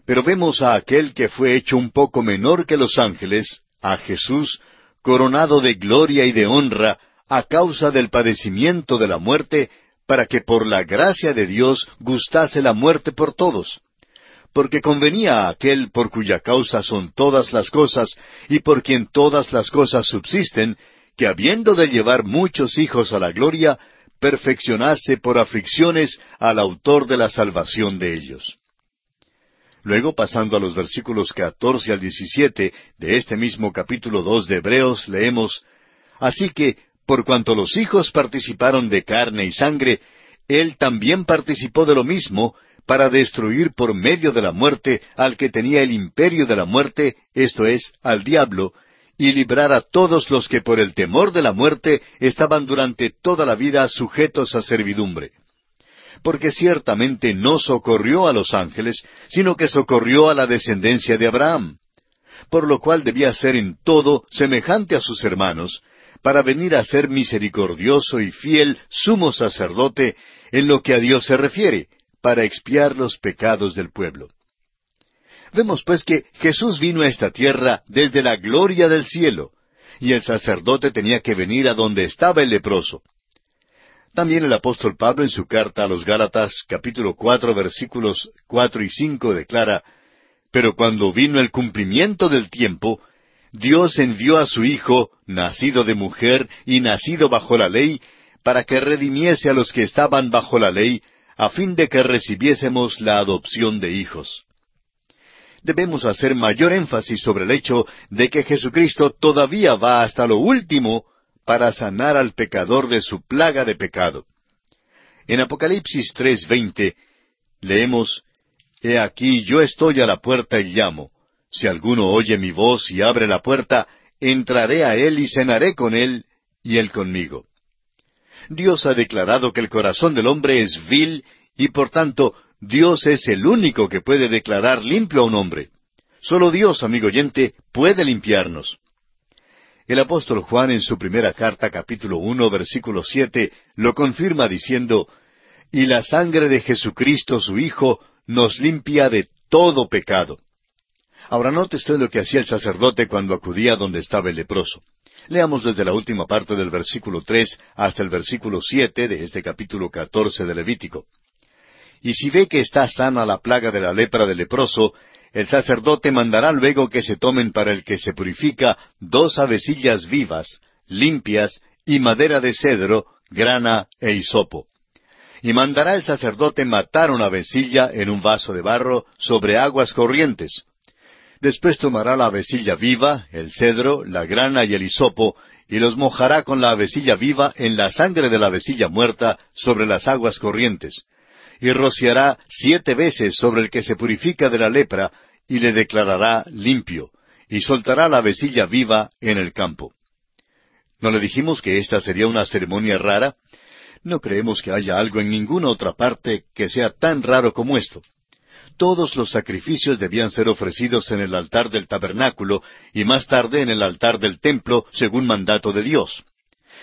[SPEAKER 1] Pero vemos a aquel que fue hecho un poco menor que los ángeles, a Jesús, coronado de gloria y de honra, a causa del padecimiento de la muerte, para que por la gracia de Dios gustase la muerte por todos, porque convenía a aquel por cuya causa son todas las cosas, y por quien todas las cosas subsisten, que habiendo de llevar muchos hijos a la gloria, perfeccionase por aflicciones al autor de la salvación de ellos. Luego, pasando a los versículos catorce al diecisiete de este mismo capítulo dos de Hebreos, leemos Así que, por cuanto los hijos participaron de carne y sangre, él también participó de lo mismo, para destruir por medio de la muerte al que tenía el imperio de la muerte, esto es, al diablo, y librar a todos los que por el temor de la muerte estaban durante toda la vida sujetos a servidumbre. Porque ciertamente no socorrió a los ángeles, sino que socorrió a la descendencia de Abraham, por lo cual debía ser en todo semejante a sus hermanos, para venir a ser misericordioso y fiel sumo sacerdote en lo que a Dios se refiere, para expiar los pecados del pueblo. Vemos pues que Jesús vino a esta tierra desde la gloria del cielo, y el sacerdote tenía que venir a donde estaba el leproso. También el apóstol Pablo en su carta a los Gálatas capítulo cuatro versículos cuatro y cinco declara, Pero cuando vino el cumplimiento del tiempo, Dios envió a su Hijo, nacido de mujer y nacido bajo la ley, para que redimiese a los que estaban bajo la ley, a fin de que recibiésemos la adopción de hijos. Debemos hacer mayor énfasis sobre el hecho de que Jesucristo todavía va hasta lo último para sanar al pecador de su plaga de pecado. En Apocalipsis 3:20 leemos, He aquí yo estoy a la puerta y llamo. Si alguno oye mi voz y abre la puerta, entraré a él y cenaré con él y él conmigo. Dios ha declarado que el corazón del hombre es vil y por tanto Dios es el único que puede declarar limpio a un hombre. Solo Dios, amigo oyente, puede limpiarnos. El apóstol Juan en su primera carta capítulo uno versículo siete lo confirma diciendo, Y la sangre de Jesucristo su Hijo nos limpia de todo pecado. Ahora note usted lo que hacía el sacerdote cuando acudía donde estaba el leproso. Leamos desde la última parte del versículo tres hasta el versículo siete de este capítulo catorce de Levítico. Y si ve que está sana la plaga de la lepra del leproso, el sacerdote mandará luego que se tomen para el que se purifica dos avecillas vivas, limpias, y madera de cedro, grana e hisopo. Y mandará el sacerdote matar una avecilla en un vaso de barro sobre aguas corrientes, Después tomará la avecilla viva, el cedro, la grana y el hisopo, y los mojará con la avecilla viva en la sangre de la avecilla muerta sobre las aguas corrientes, y rociará siete veces sobre el que se purifica de la lepra, y le declarará limpio, y soltará la avecilla viva en el campo. ¿No le dijimos que esta sería una ceremonia rara? No creemos que haya algo en ninguna otra parte que sea tan raro como esto todos los sacrificios debían ser ofrecidos en el altar del tabernáculo y más tarde en el altar del templo, según mandato de Dios.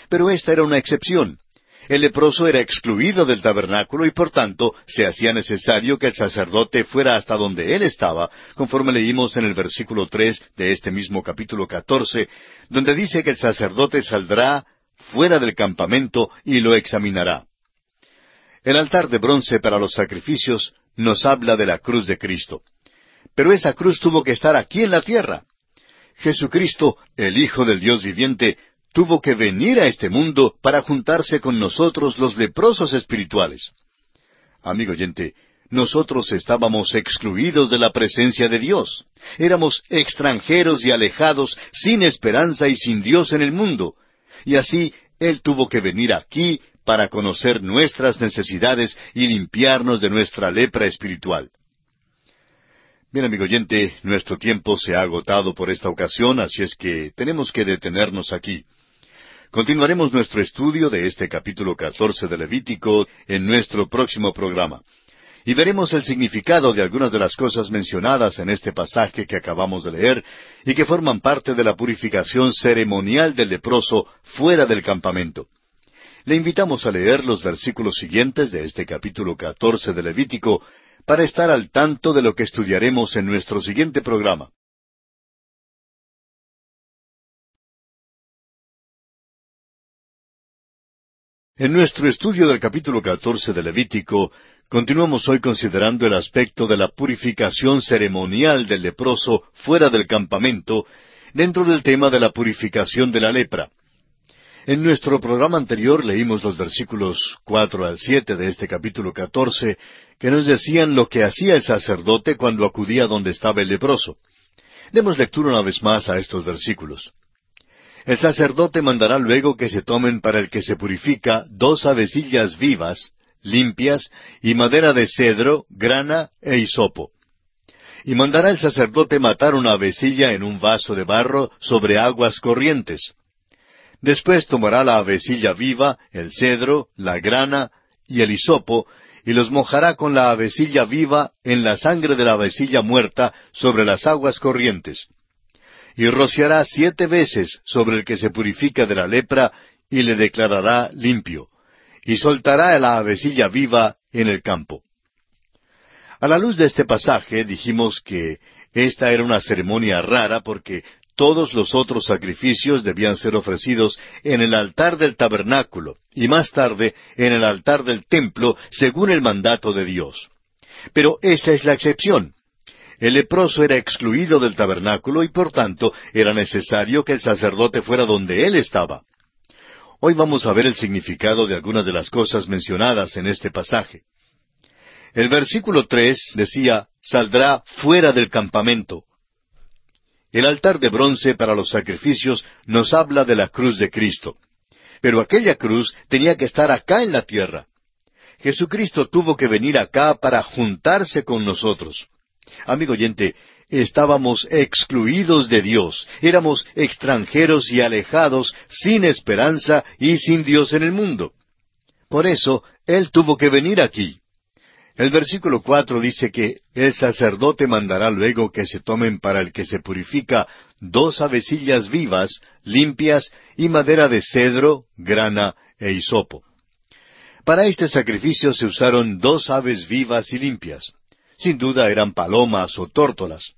[SPEAKER 1] Pero esta era una excepción. El leproso era excluido del tabernáculo y por tanto se hacía necesario que el sacerdote fuera hasta donde él estaba, conforme leímos en el versículo tres de este mismo capítulo catorce, donde dice que el sacerdote saldrá fuera del campamento y lo examinará. El altar de bronce para los sacrificios nos habla de la cruz de Cristo. Pero esa cruz tuvo que estar aquí en la tierra. Jesucristo, el Hijo del Dios viviente, tuvo que venir a este mundo para juntarse con nosotros los leprosos espirituales. Amigo oyente, nosotros estábamos excluidos de la presencia de Dios. Éramos extranjeros y alejados, sin esperanza y sin Dios en el mundo. Y así Él tuvo que venir aquí para conocer nuestras necesidades y limpiarnos de nuestra lepra espiritual. Bien, amigo oyente, nuestro tiempo se ha agotado por esta ocasión, así es que tenemos que detenernos aquí. Continuaremos nuestro estudio de este capítulo catorce de Levítico en nuestro próximo programa. Y veremos el significado de algunas de las cosas mencionadas en este pasaje que acabamos de leer y que forman parte de la purificación ceremonial del leproso fuera del campamento. Le invitamos a leer los versículos siguientes de este capítulo catorce de Levítico para estar al tanto de lo que estudiaremos en nuestro siguiente programa. En nuestro estudio del capítulo 14 de Levítico, continuamos hoy considerando el aspecto de la purificación ceremonial del leproso fuera del campamento, dentro del tema de la purificación de la lepra. En nuestro programa anterior leímos los versículos cuatro al siete de este capítulo catorce, que nos decían lo que hacía el sacerdote cuando acudía donde estaba el leproso. Demos lectura una vez más a estos versículos. El sacerdote mandará luego que se tomen para el que se purifica dos avecillas vivas, limpias, y madera de cedro, grana e hisopo. Y mandará el sacerdote matar una avecilla en un vaso de barro sobre aguas corrientes. Después tomará la avecilla viva, el cedro, la grana y el hisopo, y los mojará con la avecilla viva en la sangre de la avecilla muerta sobre las aguas corrientes y rociará siete veces sobre el que se purifica de la lepra y le declarará limpio, y soltará la avecilla viva en el campo. A la luz de este pasaje dijimos que esta era una ceremonia rara porque todos los otros sacrificios debían ser ofrecidos en el altar del tabernáculo y más tarde en el altar del templo según el mandato de Dios. Pero esa es la excepción. El leproso era excluido del tabernáculo y por tanto era necesario que el sacerdote fuera donde él estaba. Hoy vamos a ver el significado de algunas de las cosas mencionadas en este pasaje. El versículo tres decía, saldrá fuera del campamento. El altar de bronce para los sacrificios nos habla de la cruz de Cristo. Pero aquella cruz tenía que estar acá en la tierra. Jesucristo tuvo que venir acá para juntarse con nosotros. Amigo oyente, estábamos excluidos de Dios, éramos extranjeros y alejados, sin esperanza y sin Dios en el mundo. Por eso, Él tuvo que venir aquí. El versículo cuatro dice que el sacerdote mandará luego que se tomen para el que se purifica dos avecillas vivas, limpias y madera de cedro, grana e hisopo. Para este sacrificio se usaron dos aves vivas y limpias. Sin duda eran palomas o tórtolas.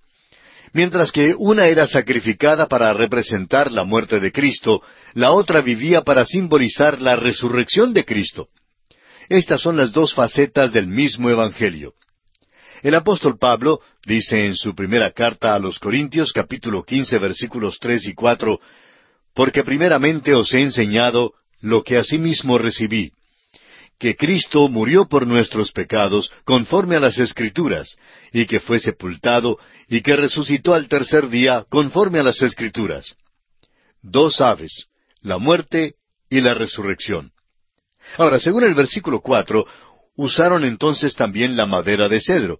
[SPEAKER 1] Mientras que una era sacrificada para representar la muerte de Cristo, la otra vivía para simbolizar la resurrección de Cristo. Estas son las dos facetas del mismo Evangelio. El apóstol Pablo dice en su primera carta a los Corintios capítulo quince versículos tres y cuatro, Porque primeramente os he enseñado lo que asimismo recibí, que Cristo murió por nuestros pecados conforme a las Escrituras, y que fue sepultado, y que resucitó al tercer día conforme a las Escrituras. Dos aves, la muerte y la resurrección. Ahora, según el versículo cuatro, usaron entonces también la madera de cedro.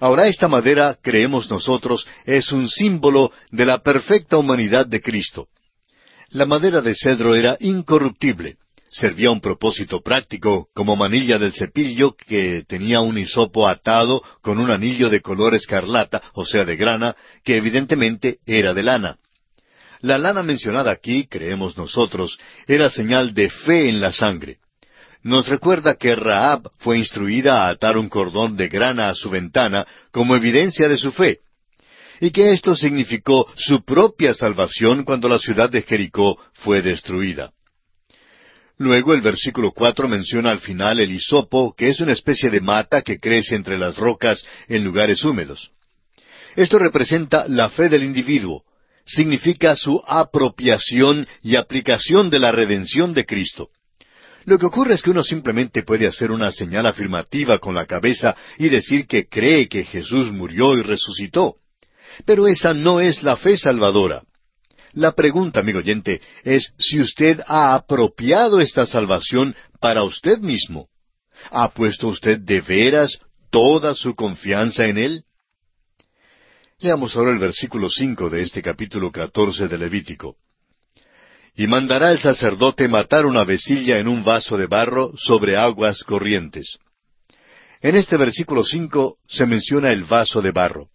[SPEAKER 1] Ahora esta madera, creemos nosotros, es un símbolo de la perfecta humanidad de Cristo. La madera de cedro era incorruptible servía un propósito práctico, como manilla del cepillo que tenía un hisopo atado con un anillo de color escarlata, o sea, de grana, que evidentemente era de lana. La lana mencionada aquí, creemos nosotros, era señal de fe en la sangre. Nos recuerda que Raab fue instruida a atar un cordón de grana a su ventana como evidencia de su fe, y que esto significó su propia salvación cuando la ciudad de Jericó fue destruida. Luego el versículo cuatro menciona al final el hisopo, que es una especie de mata que crece entre las rocas en lugares húmedos. Esto representa la fe del individuo, significa su apropiación y aplicación de la redención de Cristo. Lo que ocurre es que uno simplemente puede hacer una señal afirmativa con la cabeza y decir que cree que Jesús murió y resucitó. Pero esa no es la fe salvadora. La pregunta, amigo oyente, es si usted ha apropiado esta salvación para usted mismo. ¿Ha puesto usted de veras toda su confianza en Él? Leamos ahora el versículo cinco de este capítulo catorce de Levítico. Y mandará el sacerdote matar una vecilla en un vaso de barro sobre aguas corrientes. En este versículo cinco se menciona el vaso de barro.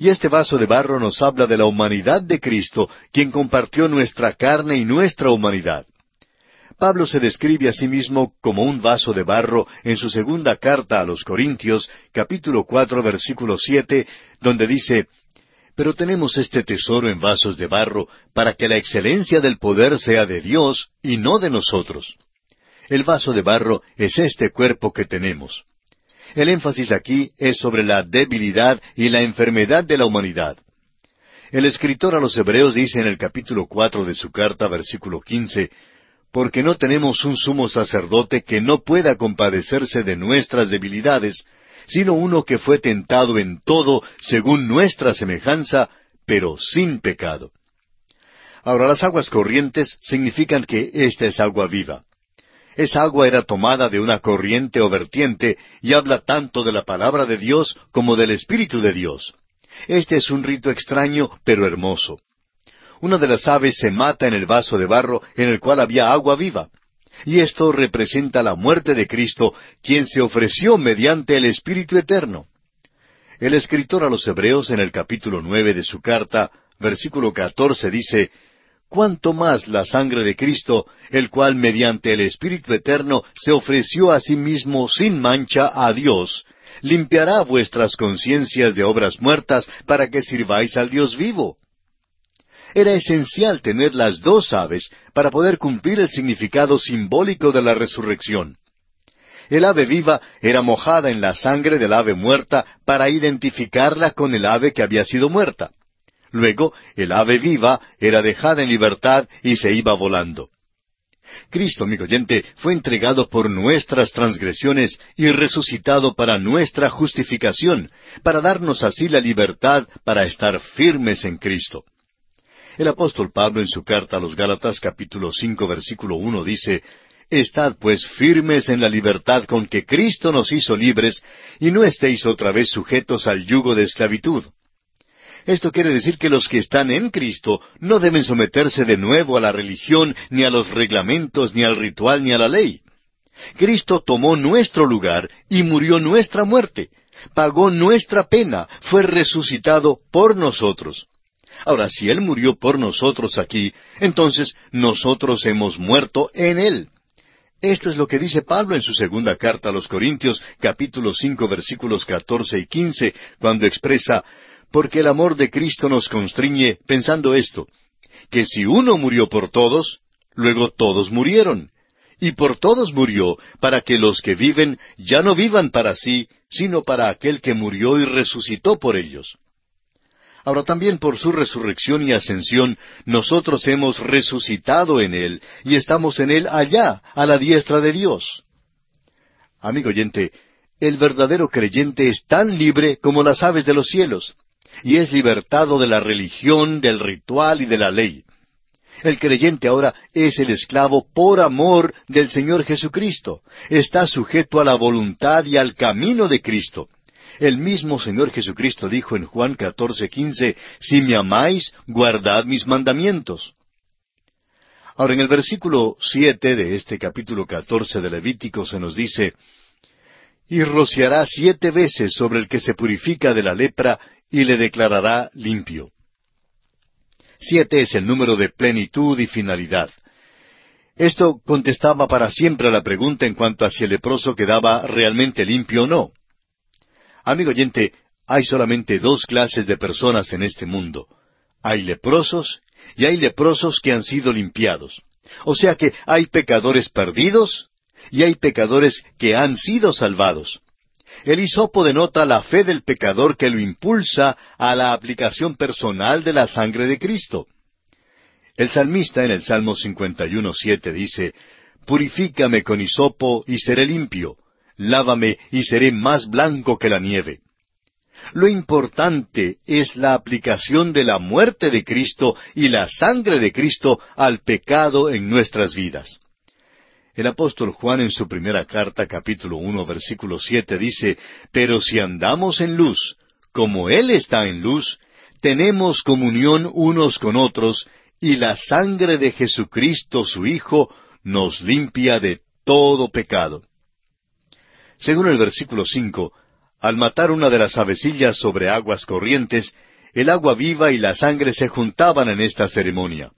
[SPEAKER 1] Y este vaso de barro nos habla de la humanidad de Cristo, quien compartió nuestra carne y nuestra humanidad. Pablo se describe a sí mismo como un vaso de barro en su segunda carta a los Corintios, capítulo cuatro, versículo siete, donde dice Pero tenemos este tesoro en vasos de barro, para que la excelencia del poder sea de Dios y no de nosotros. El vaso de barro es este cuerpo que tenemos. El énfasis aquí es sobre la debilidad y la enfermedad de la humanidad. El escritor a los Hebreos dice en el capítulo cuatro de su carta, versículo quince, porque no tenemos un sumo sacerdote que no pueda compadecerse de nuestras debilidades, sino uno que fue tentado en todo según nuestra semejanza, pero sin pecado. Ahora las aguas corrientes significan que esta es agua viva. Esa agua era tomada de una corriente o vertiente y habla tanto de la palabra de Dios como del Espíritu de Dios. Este es un rito extraño pero hermoso. Una de las aves se mata en el vaso de barro en el cual había agua viva. Y esto representa la muerte de Cristo, quien se ofreció mediante el Espíritu Eterno. El escritor a los Hebreos en el capítulo nueve de su carta, versículo catorce dice, cuánto más la sangre de Cristo, el cual mediante el Espíritu Eterno se ofreció a sí mismo sin mancha a Dios, limpiará vuestras conciencias de obras muertas para que sirváis al Dios vivo. Era esencial tener las dos aves para poder cumplir el significado simbólico de la resurrección. El ave viva era mojada en la sangre del ave muerta para identificarla con el ave que había sido muerta. Luego, el ave viva era dejada en libertad y se iba volando. Cristo, amigo oyente, fue entregado por nuestras transgresiones y resucitado para nuestra justificación, para darnos así la libertad para estar firmes en Cristo. El apóstol Pablo en su carta a los Gálatas capítulo cinco versículo uno dice Estad pues firmes en la libertad con que Cristo nos hizo libres, y no estéis otra vez sujetos al yugo de esclavitud. Esto quiere decir que los que están en Cristo no deben someterse de nuevo a la religión, ni a los reglamentos, ni al ritual, ni a la ley. Cristo tomó nuestro lugar y murió nuestra muerte, pagó nuestra pena, fue resucitado por nosotros. Ahora, si Él murió por nosotros aquí, entonces nosotros hemos muerto en Él. Esto es lo que dice Pablo en su segunda carta a los Corintios, capítulo cinco, versículos catorce y quince, cuando expresa porque el amor de Cristo nos constriñe pensando esto, que si uno murió por todos, luego todos murieron. Y por todos murió, para que los que viven ya no vivan para sí, sino para aquel que murió y resucitó por ellos. Ahora también por su resurrección y ascensión nosotros hemos resucitado en Él y estamos en Él allá, a la diestra de Dios. Amigo oyente, el verdadero creyente es tan libre como las aves de los cielos y es libertado de la religión, del ritual y de la ley. El creyente ahora es el esclavo por amor del Señor Jesucristo. Está sujeto a la voluntad y al camino de Cristo. El mismo Señor Jesucristo dijo en Juan 14, 15, Si me amáis, guardad mis mandamientos. Ahora en el versículo siete de este capítulo catorce de Levítico se nos dice, Y rociará siete veces sobre el que se purifica de la lepra, y le declarará limpio. Siete es el número de plenitud y finalidad. Esto contestaba para siempre a la pregunta en cuanto a si el leproso quedaba realmente limpio o no. Amigo oyente, hay solamente dos clases de personas en este mundo. Hay leprosos y hay leprosos que han sido limpiados. O sea que hay pecadores perdidos y hay pecadores que han sido salvados. El hisopo denota la fe del pecador que lo impulsa a la aplicación personal de la sangre de Cristo. El salmista en el Salmo 51.7 dice, Purifícame con hisopo y seré limpio, lávame y seré más blanco que la nieve. Lo importante es la aplicación de la muerte de Cristo y la sangre de Cristo al pecado en nuestras vidas. El apóstol Juan en su primera carta, capítulo uno, versículo siete, dice, Pero si andamos en luz, como Él está en luz, tenemos comunión unos con otros, y la sangre de Jesucristo su Hijo nos limpia de todo pecado. Según el versículo cinco, al matar una de las avecillas sobre aguas corrientes, el agua viva y la sangre se juntaban en esta ceremonia.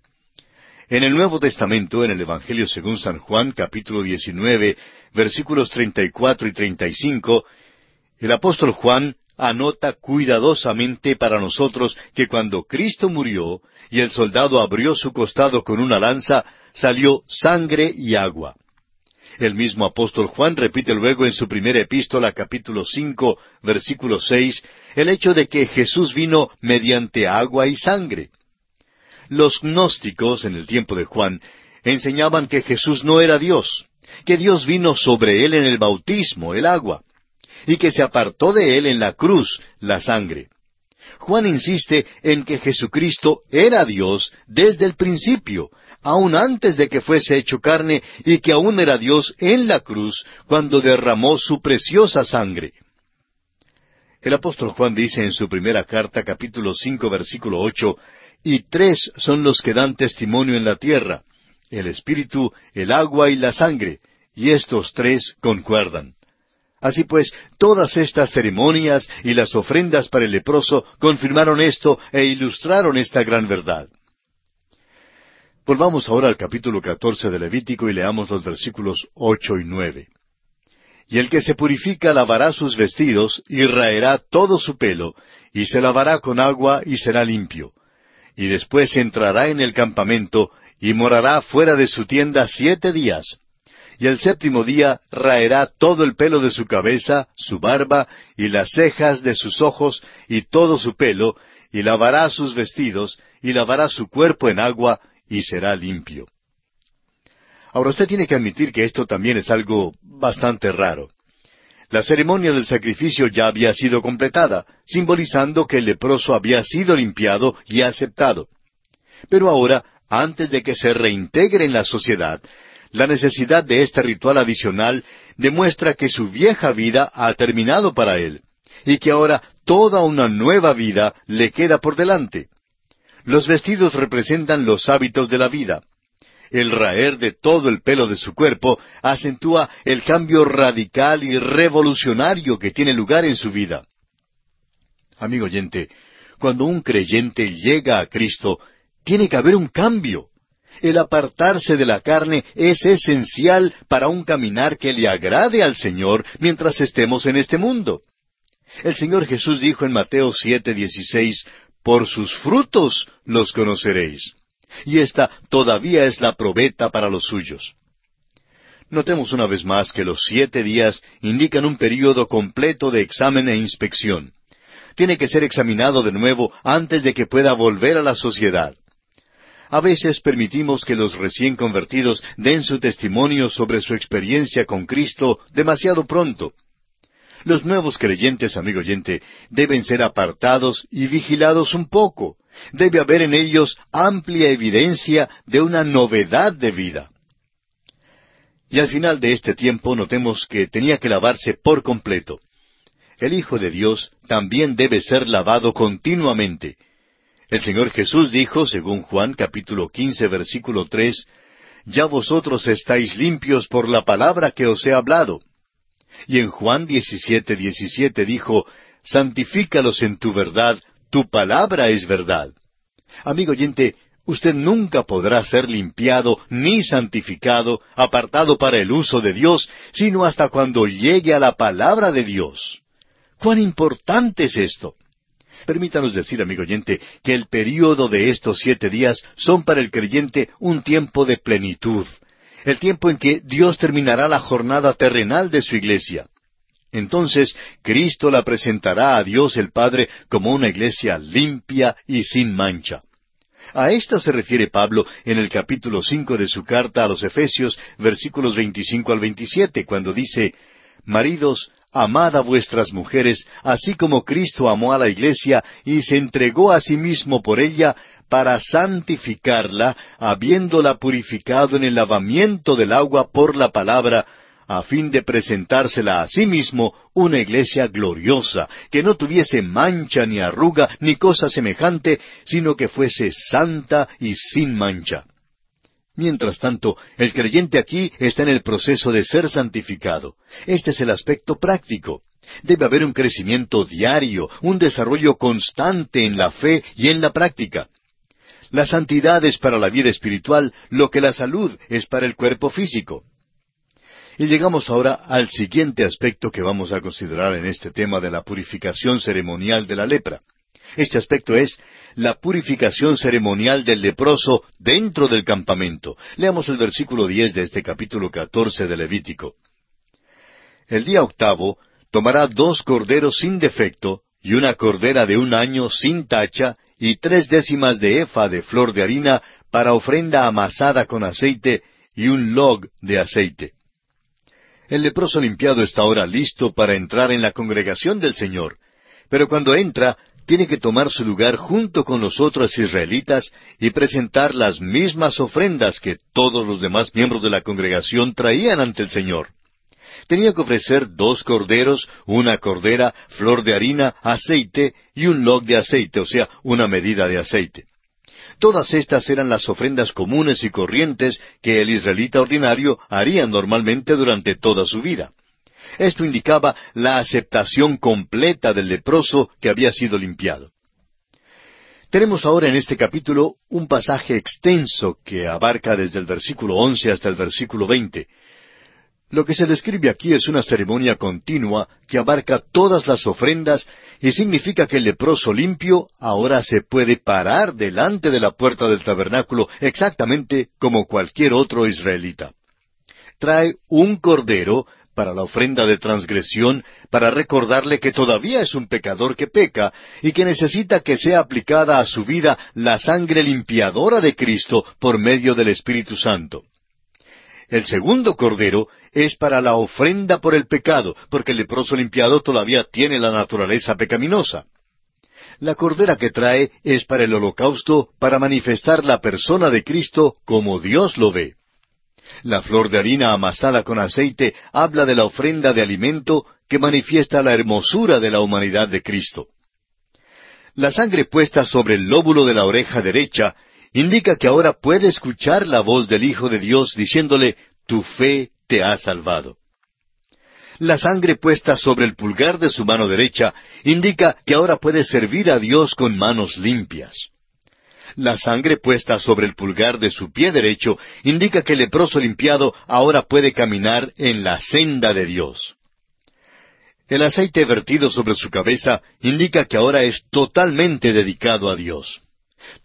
[SPEAKER 1] En el Nuevo Testamento, en el Evangelio según San Juan, capítulo 19, versículos 34 y 35, el apóstol Juan anota cuidadosamente para nosotros que cuando Cristo murió y el soldado abrió su costado con una lanza, salió sangre y agua. El mismo apóstol Juan repite luego en su primera epístola, capítulo cinco, versículo seis, el hecho de que Jesús vino mediante agua y sangre. Los gnósticos, en el tiempo de Juan, enseñaban que Jesús no era Dios, que Dios vino sobre él en el bautismo, el agua, y que se apartó de él en la cruz, la sangre. Juan insiste en que Jesucristo era Dios desde el principio, aun antes de que fuese hecho carne, y que aún era Dios en la cruz cuando derramó su preciosa sangre. El apóstol Juan dice en su primera carta, capítulo cinco, versículo ocho, y tres son los que dan testimonio en la tierra, el espíritu, el agua y la sangre, y estos tres concuerdan. Así pues, todas estas ceremonias y las ofrendas para el leproso confirmaron esto e ilustraron esta gran verdad. Volvamos ahora al capítulo catorce de Levítico y leamos los versículos ocho y nueve. Y el que se purifica lavará sus vestidos y raerá todo su pelo, y se lavará con agua y será limpio. Y después entrará en el campamento y morará fuera de su tienda siete días y el séptimo día raerá todo el pelo de su cabeza, su barba, y las cejas de sus ojos, y todo su pelo, y lavará sus vestidos, y lavará su cuerpo en agua, y será limpio. Ahora usted tiene que admitir que esto también es algo bastante raro. La ceremonia del sacrificio ya había sido completada, simbolizando que el leproso había sido limpiado y aceptado. Pero ahora, antes de que se reintegre en la sociedad, la necesidad de este ritual adicional demuestra que su vieja vida ha terminado para él y que ahora toda una nueva vida le queda por delante. Los vestidos representan los hábitos de la vida. El raer de todo el pelo de su cuerpo acentúa el cambio radical y revolucionario que tiene lugar en su vida. Amigo oyente, cuando un creyente llega a Cristo, tiene que haber un cambio. El apartarse de la carne es esencial para un caminar que le agrade al Señor mientras estemos en este mundo. El Señor Jesús dijo en Mateo siete dieciséis, Por sus frutos los conoceréis. Y esta todavía es la probeta para los suyos. Notemos una vez más que los siete días indican un período completo de examen e inspección. Tiene que ser examinado de nuevo antes de que pueda volver a la sociedad. A veces permitimos que los recién convertidos den su testimonio sobre su experiencia con Cristo demasiado pronto. Los nuevos creyentes, amigo oyente, deben ser apartados y vigilados un poco. Debe haber en ellos amplia evidencia de una novedad de vida. Y al final de este tiempo notemos que tenía que lavarse por completo. El Hijo de Dios también debe ser lavado continuamente. El Señor Jesús dijo, según Juan capítulo quince versículo tres, Ya vosotros estáis limpios por la palabra que os he hablado. Y en Juan diecisiete diecisiete dijo, Santifícalos en tu verdad, tu palabra es verdad. Amigo oyente, usted nunca podrá ser limpiado ni santificado, apartado para el uso de Dios, sino hasta cuando llegue a la palabra de Dios. ¿Cuán importante es esto? Permítanos decir, amigo oyente, que el período de estos siete días son para el creyente un tiempo de plenitud, el tiempo en que Dios terminará la jornada terrenal de su iglesia. Entonces Cristo la presentará a Dios el Padre como una iglesia limpia y sin mancha. A esto se refiere Pablo en el capítulo cinco de su carta a los Efesios, versículos veinticinco al veintisiete, cuando dice Maridos, Amad a vuestras mujeres, así como Cristo amó a la iglesia y se entregó a sí mismo por ella para santificarla, habiéndola purificado en el lavamiento del agua por la palabra, a fin de presentársela a sí mismo una iglesia gloriosa, que no tuviese mancha ni arruga ni cosa semejante, sino que fuese santa y sin mancha. Mientras tanto, el creyente aquí está en el proceso de ser santificado. Este es el aspecto práctico. Debe haber un crecimiento diario, un desarrollo constante en la fe y en la práctica. La santidad es para la vida espiritual lo que la salud es para el cuerpo físico. Y llegamos ahora al siguiente aspecto que vamos a considerar en este tema de la purificación ceremonial de la lepra. Este aspecto es la purificación ceremonial del leproso dentro del campamento. Leamos el versículo diez de este capítulo catorce de Levítico. El día octavo tomará dos corderos sin defecto y una cordera de un año sin tacha y tres décimas de efa de flor de harina para ofrenda amasada con aceite y un log de aceite. El leproso limpiado está ahora listo para entrar en la congregación del Señor, pero cuando entra tiene que tomar su lugar junto con los otros israelitas y presentar las mismas ofrendas que todos los demás miembros de la congregación traían ante el Señor. Tenía que ofrecer dos corderos, una cordera, flor de harina, aceite y un log de aceite, o sea, una medida de aceite. Todas estas eran las ofrendas comunes y corrientes que el israelita ordinario haría normalmente durante toda su vida. Esto indicaba la aceptación completa del leproso que había sido limpiado. Tenemos ahora en este capítulo un pasaje extenso que abarca desde el versículo once hasta el versículo veinte. Lo que se describe aquí es una ceremonia continua que abarca todas las ofrendas y significa que el leproso limpio ahora se puede parar delante de la puerta del tabernáculo exactamente como cualquier otro israelita. Trae un cordero para la ofrenda de transgresión, para recordarle que todavía es un pecador que peca y que necesita que sea aplicada a su vida la sangre limpiadora de Cristo por medio del Espíritu Santo. El segundo cordero es para la ofrenda por el pecado, porque el leproso limpiado todavía tiene la naturaleza pecaminosa. La cordera que trae es para el holocausto, para manifestar la persona de Cristo como Dios lo ve. La flor de harina amasada con aceite habla de la ofrenda de alimento que manifiesta la hermosura de la humanidad de Cristo. La sangre puesta sobre el lóbulo de la oreja derecha indica que ahora puede escuchar la voz del Hijo de Dios diciéndole, Tu fe te ha salvado. La sangre puesta sobre el pulgar de su mano derecha indica que ahora puede servir a Dios con manos limpias. La sangre puesta sobre el pulgar de su pie derecho indica que el leproso limpiado ahora puede caminar en la senda de Dios. El aceite vertido sobre su cabeza indica que ahora es totalmente dedicado a Dios.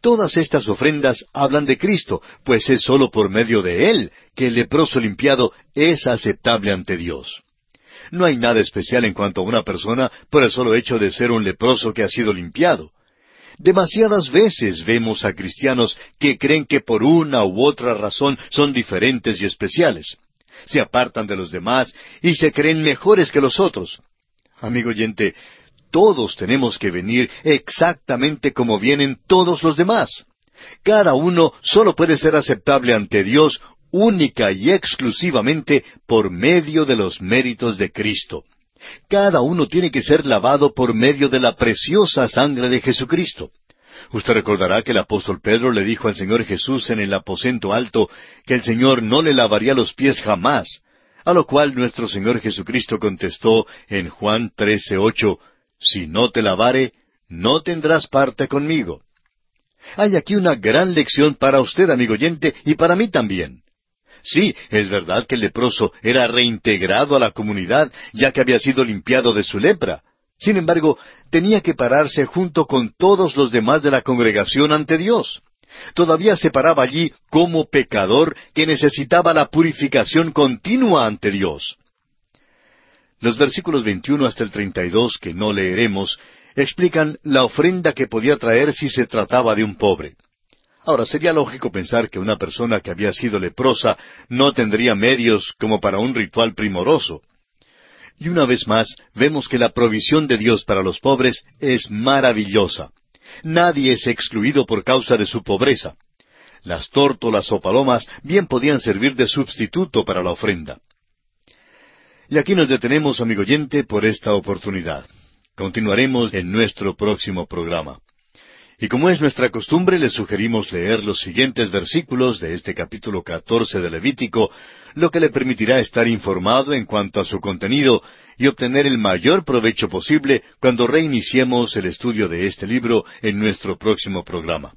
[SPEAKER 1] Todas estas ofrendas hablan de Cristo, pues es sólo por medio de Él que el leproso limpiado es aceptable ante Dios. No hay nada especial en cuanto a una persona por el solo hecho de ser un leproso que ha sido limpiado. Demasiadas veces vemos a cristianos que creen que por una u otra razón son diferentes y especiales. Se apartan de los demás y se creen mejores que los otros. Amigo oyente, todos tenemos que venir exactamente como vienen todos los demás. Cada uno solo puede ser aceptable ante Dios única y exclusivamente por medio de los méritos de Cristo. Cada uno tiene que ser lavado por medio de la preciosa sangre de Jesucristo. Usted recordará que el apóstol Pedro le dijo al Señor Jesús en el aposento alto que el Señor no le lavaría los pies jamás, a lo cual nuestro Señor Jesucristo contestó en Juan 13:8, Si no te lavare, no tendrás parte conmigo. Hay aquí una gran lección para usted, amigo oyente, y para mí también. Sí, es verdad que el leproso era reintegrado a la comunidad, ya que había sido limpiado de su lepra. Sin embargo, tenía que pararse junto con todos los demás de la congregación ante Dios. Todavía se paraba allí como pecador que necesitaba la purificación continua ante Dios. Los versículos 21 hasta el 32, que no leeremos, explican la ofrenda que podía traer si se trataba de un pobre. Ahora, sería lógico pensar que una persona que había sido leprosa no tendría medios como para un ritual primoroso. Y una vez más, vemos que la provisión de Dios para los pobres es maravillosa. Nadie es excluido por causa de su pobreza. Las tórtolas o palomas bien podían servir de sustituto para la ofrenda. Y aquí nos detenemos, amigo oyente, por esta oportunidad. Continuaremos en nuestro próximo programa. Y como es nuestra costumbre, le sugerimos leer los siguientes versículos de este capítulo 14 de Levítico, lo que le permitirá estar informado en cuanto a su contenido y obtener el mayor provecho posible cuando reiniciemos el estudio de este libro en nuestro próximo programa.